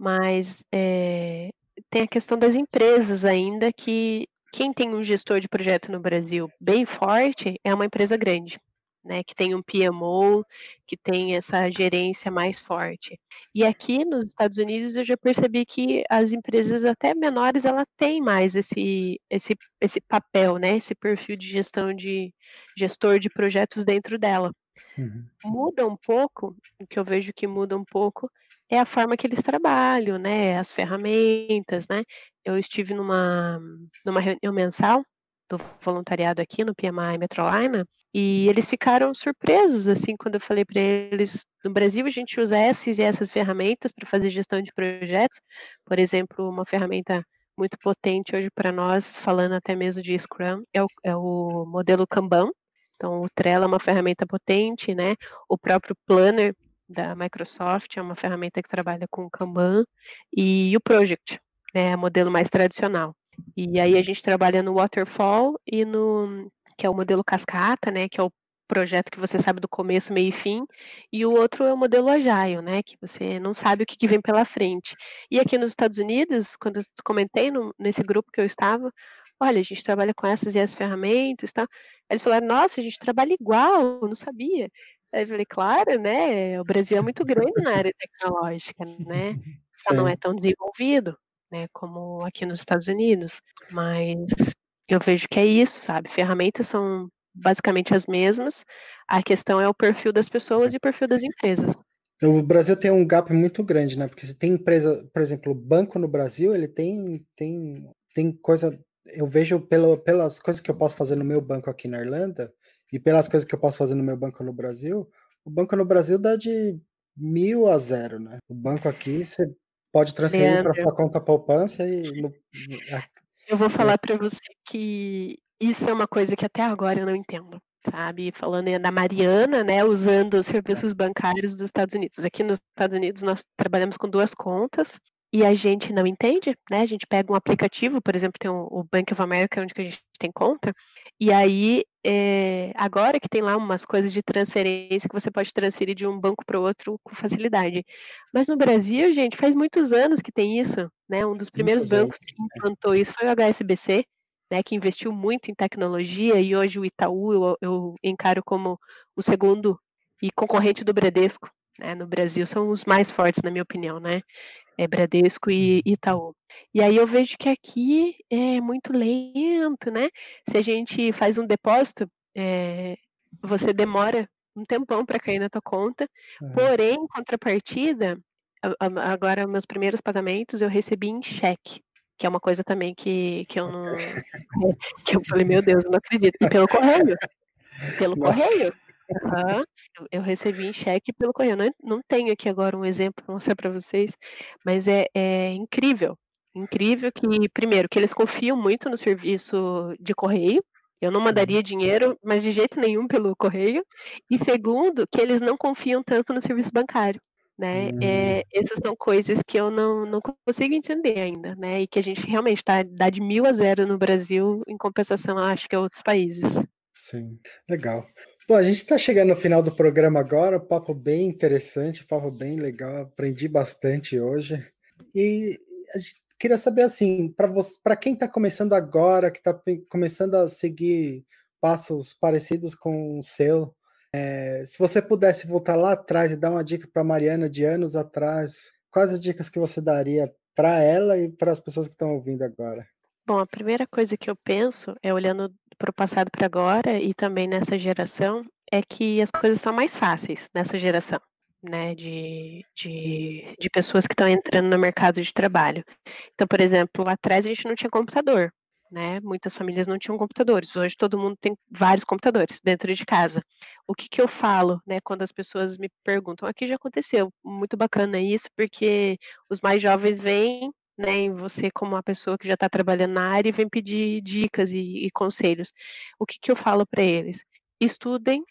C: mas é, tem a questão das empresas ainda que quem tem um gestor de projeto no Brasil bem forte é uma empresa grande né, que tem um PMO, que tem essa gerência mais forte. E aqui nos Estados Unidos eu já percebi que as empresas até menores ela tem mais esse, esse, esse papel, né, esse perfil de gestão de gestor de projetos dentro dela. Uhum. Muda um pouco, o que eu vejo que muda um pouco é a forma que eles trabalham, né, as ferramentas, né. Eu estive numa, numa reunião mensal do voluntariado aqui no PMI Metrolina, e eles ficaram surpresos, assim, quando eu falei para eles, no Brasil a gente usa essas e essas ferramentas para fazer gestão de projetos, por exemplo, uma ferramenta muito potente hoje para nós, falando até mesmo de Scrum, é o, é o modelo Kanban, então o Trello é uma ferramenta potente, né, o próprio Planner da Microsoft é uma ferramenta que trabalha com Kanban, e o Project, né, é o modelo mais tradicional. E aí a gente trabalha no waterfall e no que é o modelo cascata, né, que é o projeto que você sabe do começo, meio e fim, e o outro é o modelo agile, né, que você não sabe o que, que vem pela frente. E aqui nos Estados Unidos, quando eu comentei no, nesse grupo que eu estava, olha, a gente trabalha com essas e as ferramentas, tá? Eles falaram, nossa, a gente trabalha igual, não sabia. Aí eu falei, claro, né, o Brasil é muito grande na área tecnológica, né, <laughs> só não é tão desenvolvido né, como aqui nos Estados Unidos, mas eu vejo que é isso, sabe? Ferramentas são basicamente as mesmas, a questão é o perfil das pessoas e o perfil das empresas.
A: O Brasil tem um gap muito grande, né? Porque você tem empresa, por exemplo, o banco no Brasil, ele tem tem tem coisa, eu vejo pelo, pelas coisas que eu posso fazer no meu banco aqui na Irlanda e pelas coisas que eu posso fazer no meu banco no Brasil, o banco no Brasil dá de mil a zero, né? O banco aqui você Pode transferir para sua conta poupança e.
C: Eu vou falar para você que isso é uma coisa que até agora eu não entendo, sabe? Falando da Mariana, né, usando os serviços bancários dos Estados Unidos. Aqui nos Estados Unidos nós trabalhamos com duas contas e a gente não entende, né? A gente pega um aplicativo, por exemplo, tem o Bank of America, onde a gente tem conta, e aí, é, agora que tem lá umas coisas de transferência que você pode transferir de um banco para o outro com facilidade. Mas no Brasil, gente, faz muitos anos que tem isso, né? Um dos primeiros bancos que implantou isso foi o HSBC, né? Que investiu muito em tecnologia e hoje o Itaú eu, eu encaro como o segundo e concorrente do Bradesco, né, no Brasil são os mais fortes, na minha opinião, né? É Bradesco e uhum. Itaú. E aí eu vejo que aqui é muito lento, né? Se a gente faz um depósito, é, você demora um tempão para cair na tua conta, é. porém, em contrapartida, agora meus primeiros pagamentos eu recebi em cheque, que é uma coisa também que, que eu não. <laughs> <laughs> que eu falei, meu Deus, eu não acredito. E pelo correio. Pelo Nossa. correio. Uhum. Eu recebi em cheque pelo correio. Não, não tenho aqui agora um exemplo para mostrar para vocês, mas é, é incrível. Incrível que, primeiro, que eles confiam muito no serviço de correio. Eu não mandaria dinheiro, mas de jeito nenhum pelo correio. E segundo, que eles não confiam tanto no serviço bancário. Né? Hum. É, essas são coisas que eu não, não consigo entender ainda, né? E que a gente realmente está dá de mil a zero no Brasil, em compensação, acho que a outros países.
A: Sim, legal. Bom, a gente está chegando no final do programa agora, papo bem interessante, papo bem legal, aprendi bastante hoje. E a gente queria saber assim, para quem está começando agora, que está começando a seguir passos parecidos com o seu, é, se você pudesse voltar lá atrás e dar uma dica para Mariana de anos atrás, quais as dicas que você daria para ela e para as pessoas que estão ouvindo agora?
C: Bom, a primeira coisa que eu penso é olhando para o passado para agora e também nessa geração é que as coisas são mais fáceis nessa geração, né, de, de, de pessoas que estão entrando no mercado de trabalho. Então, por exemplo, lá atrás a gente não tinha computador né? Muitas famílias não tinham computadores. Hoje todo mundo tem vários computadores dentro de casa. O que, que eu falo, né? Quando as pessoas me perguntam, aqui já aconteceu, muito bacana isso, porque os mais jovens vêm, né? Em você como uma pessoa que já está trabalhando na área e vem pedir dicas e, e conselhos. O que, que eu falo para eles? Estudem,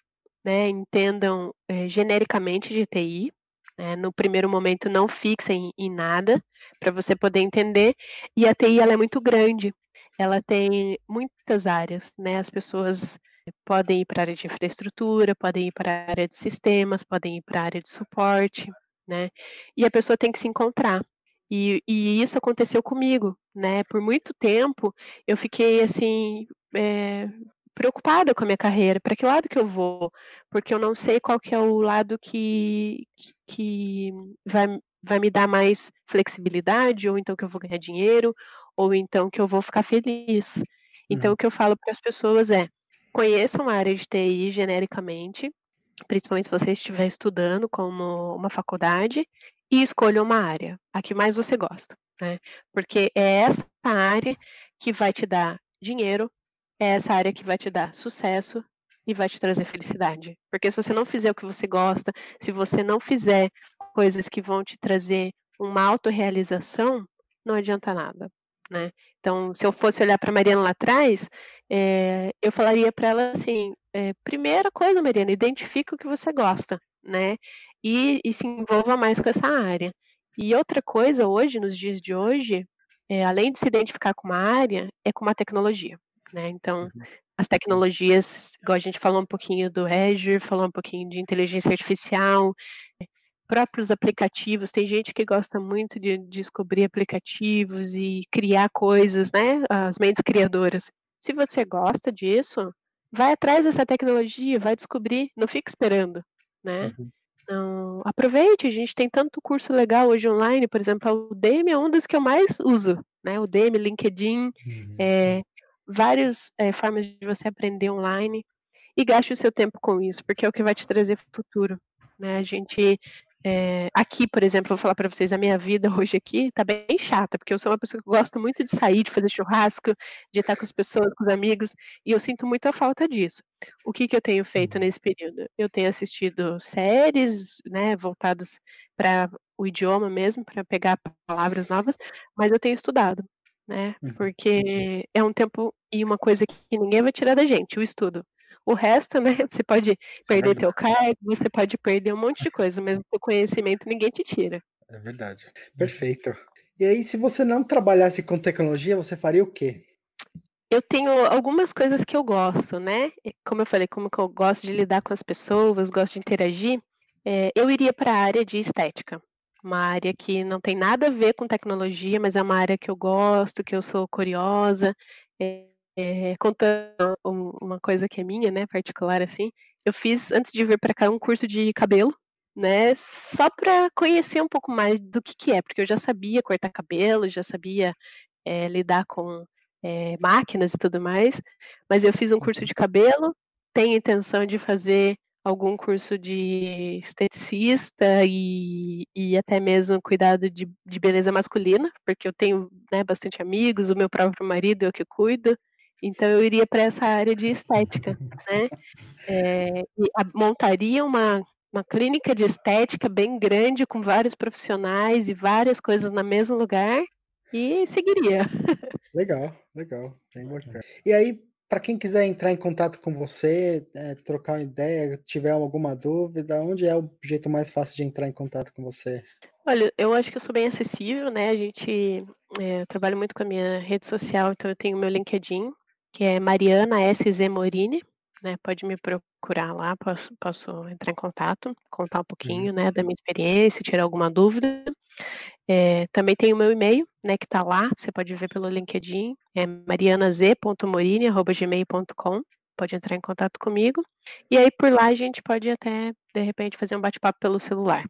C: né? Entendam é, genericamente de TI. Né, no primeiro momento, não fixem em nada para você poder entender. E a TI ela é muito grande, ela tem muitas áreas, né? As pessoas podem ir para a área de infraestrutura, podem ir para a área de sistemas, podem ir para a área de suporte, né? E a pessoa tem que se encontrar. E, e isso aconteceu comigo, né? Por muito tempo eu fiquei assim é, preocupada com a minha carreira, para que lado que eu vou? Porque eu não sei qual que é o lado que, que vai, vai me dar mais flexibilidade, ou então que eu vou ganhar dinheiro, ou então que eu vou ficar feliz. Então, uhum. o que eu falo para as pessoas é: conheçam a área de TI genericamente, principalmente se você estiver estudando como uma faculdade, e escolha uma área, a que mais você gosta, né? Porque é essa área que vai te dar dinheiro, é essa área que vai te dar sucesso e vai te trazer felicidade. Porque se você não fizer o que você gosta, se você não fizer coisas que vão te trazer uma autorrealização, não adianta nada né? Então, se eu fosse olhar para a Mariana lá atrás, é, eu falaria para ela assim: é, primeira coisa, Mariana, identifique o que você gosta, né? E, e, se envolva mais com essa área. E outra coisa, hoje, nos dias de hoje, é, além de se identificar com uma área, é com uma tecnologia, né? Então, uhum. as tecnologias, igual a gente falou um pouquinho do Azure, falou um pouquinho de inteligência artificial, próprios aplicativos, tem gente que gosta muito de descobrir aplicativos e criar coisas, né? As mentes criadoras. Se você gosta disso, vai atrás dessa tecnologia, vai descobrir, não fique esperando, né? Uhum. Então, aproveite, a gente tem tanto curso legal hoje online, por exemplo, o Udemy é um dos que eu mais uso, né? O Udemy, LinkedIn, uhum. é, várias é, formas de você aprender online e gaste o seu tempo com isso, porque é o que vai te trazer futuro. Né? A gente é, aqui, por exemplo, vou falar para vocês, a minha vida hoje aqui tá bem chata, porque eu sou uma pessoa que gosto muito de sair, de fazer churrasco, de estar com as pessoas, com os amigos, e eu sinto muita falta disso. O que, que eu tenho feito uhum. nesse período? Eu tenho assistido séries, né, voltadas para o idioma mesmo, para pegar palavras novas, mas eu tenho estudado, né, uhum. porque é um tempo e uma coisa que ninguém vai tirar da gente, o estudo. O resto, né? <laughs> Você pode perder teu cargo, você pode perder um monte de coisa, mas o conhecimento ninguém te tira.
A: É verdade. Perfeito. E aí, se você não trabalhasse com tecnologia, você faria o quê?
C: Eu tenho algumas coisas que eu gosto, né? Como eu falei, como que eu gosto de lidar com as pessoas, gosto de interagir, é, eu iria para a área de estética. Uma área que não tem nada a ver com tecnologia, mas é uma área que eu gosto, que eu sou curiosa. É, é, contando uma coisa que é minha, né, particular assim, eu fiz antes de vir para cá um curso de cabelo, né, só para conhecer um pouco mais do que que é, porque eu já sabia cortar cabelo, já sabia é, lidar com é, máquinas e tudo mais, mas eu fiz um curso de cabelo, tenho intenção de fazer algum curso de esteticista e, e até mesmo cuidado de, de beleza masculina, porque eu tenho né, bastante amigos, o meu próprio marido eu que cuido, Então eu iria para essa área de estética, né? É, montaria uma, uma clínica de estética bem grande, com vários profissionais e várias coisas no mesmo lugar, e seguiria. <laughs>
A: Legal, legal, bem bacana. E aí, para quem quiser entrar em contato com você, é, trocar uma ideia, tiver alguma dúvida, onde é o jeito mais fácil de entrar em contato com você?
C: Olha, eu acho que eu sou bem acessível, né? A gente é, trabalho muito com a minha rede social, então eu tenho meu LinkedIn, que é Mariana SZ Morini, né? Pode me procurar lá, posso, posso entrar em contato, contar um pouquinho, né, da minha experiência, tirar alguma dúvida. É, também tem o meu e-mail, né, que está lá, você pode ver pelo LinkedIn, é marianaz.morini.gmail.com, pode entrar em contato comigo, e aí por lá a gente pode até, de repente, fazer um bate-papo pelo celular.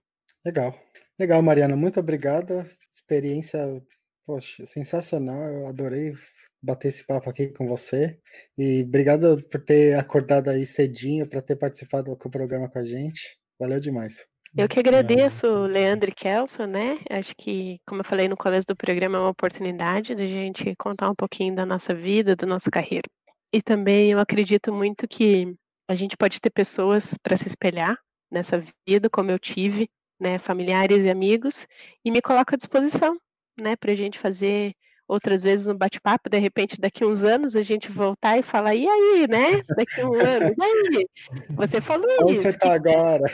A: Legal, legal, Mariana, muito obrigada, experiência, poxa, sensacional, eu adorei bater esse papo aqui com você, e obrigado por ter acordado aí cedinho, para ter participado do programa com a gente, valeu demais.
C: Eu que agradeço, Leandro e Kelson, né? Acho que, como eu falei no começo do programa, é uma oportunidade da gente contar um pouquinho da nossa vida, da nossa carreira. E também eu acredito muito que a gente pode ter pessoas para se espelhar nessa vida, como eu tive, né? Familiares e amigos, e me coloco à disposição, né? Para a gente fazer outras vezes no bate-papo, de repente daqui uns anos a gente voltar e falar, e aí, né? Daqui um ano, e aí? Você falou
A: Onde
C: isso.
A: você está agora?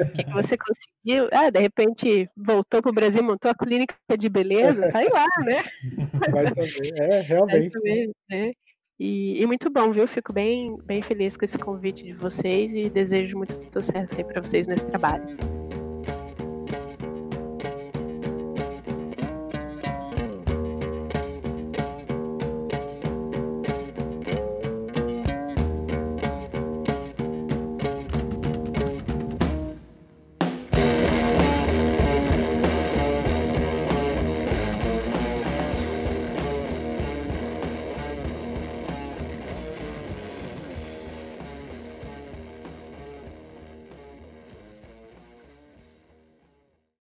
C: O que, que, você conseguiu? Ah, de repente voltou para o Brasil, montou a clínica de beleza, sai lá, né? <laughs>
A: Vai também, é, realmente. Também,
C: né? E, e, muito bom, viu? Fico bem, bem feliz com esse convite de vocês e desejo muito sucesso aí para vocês nesse trabalho.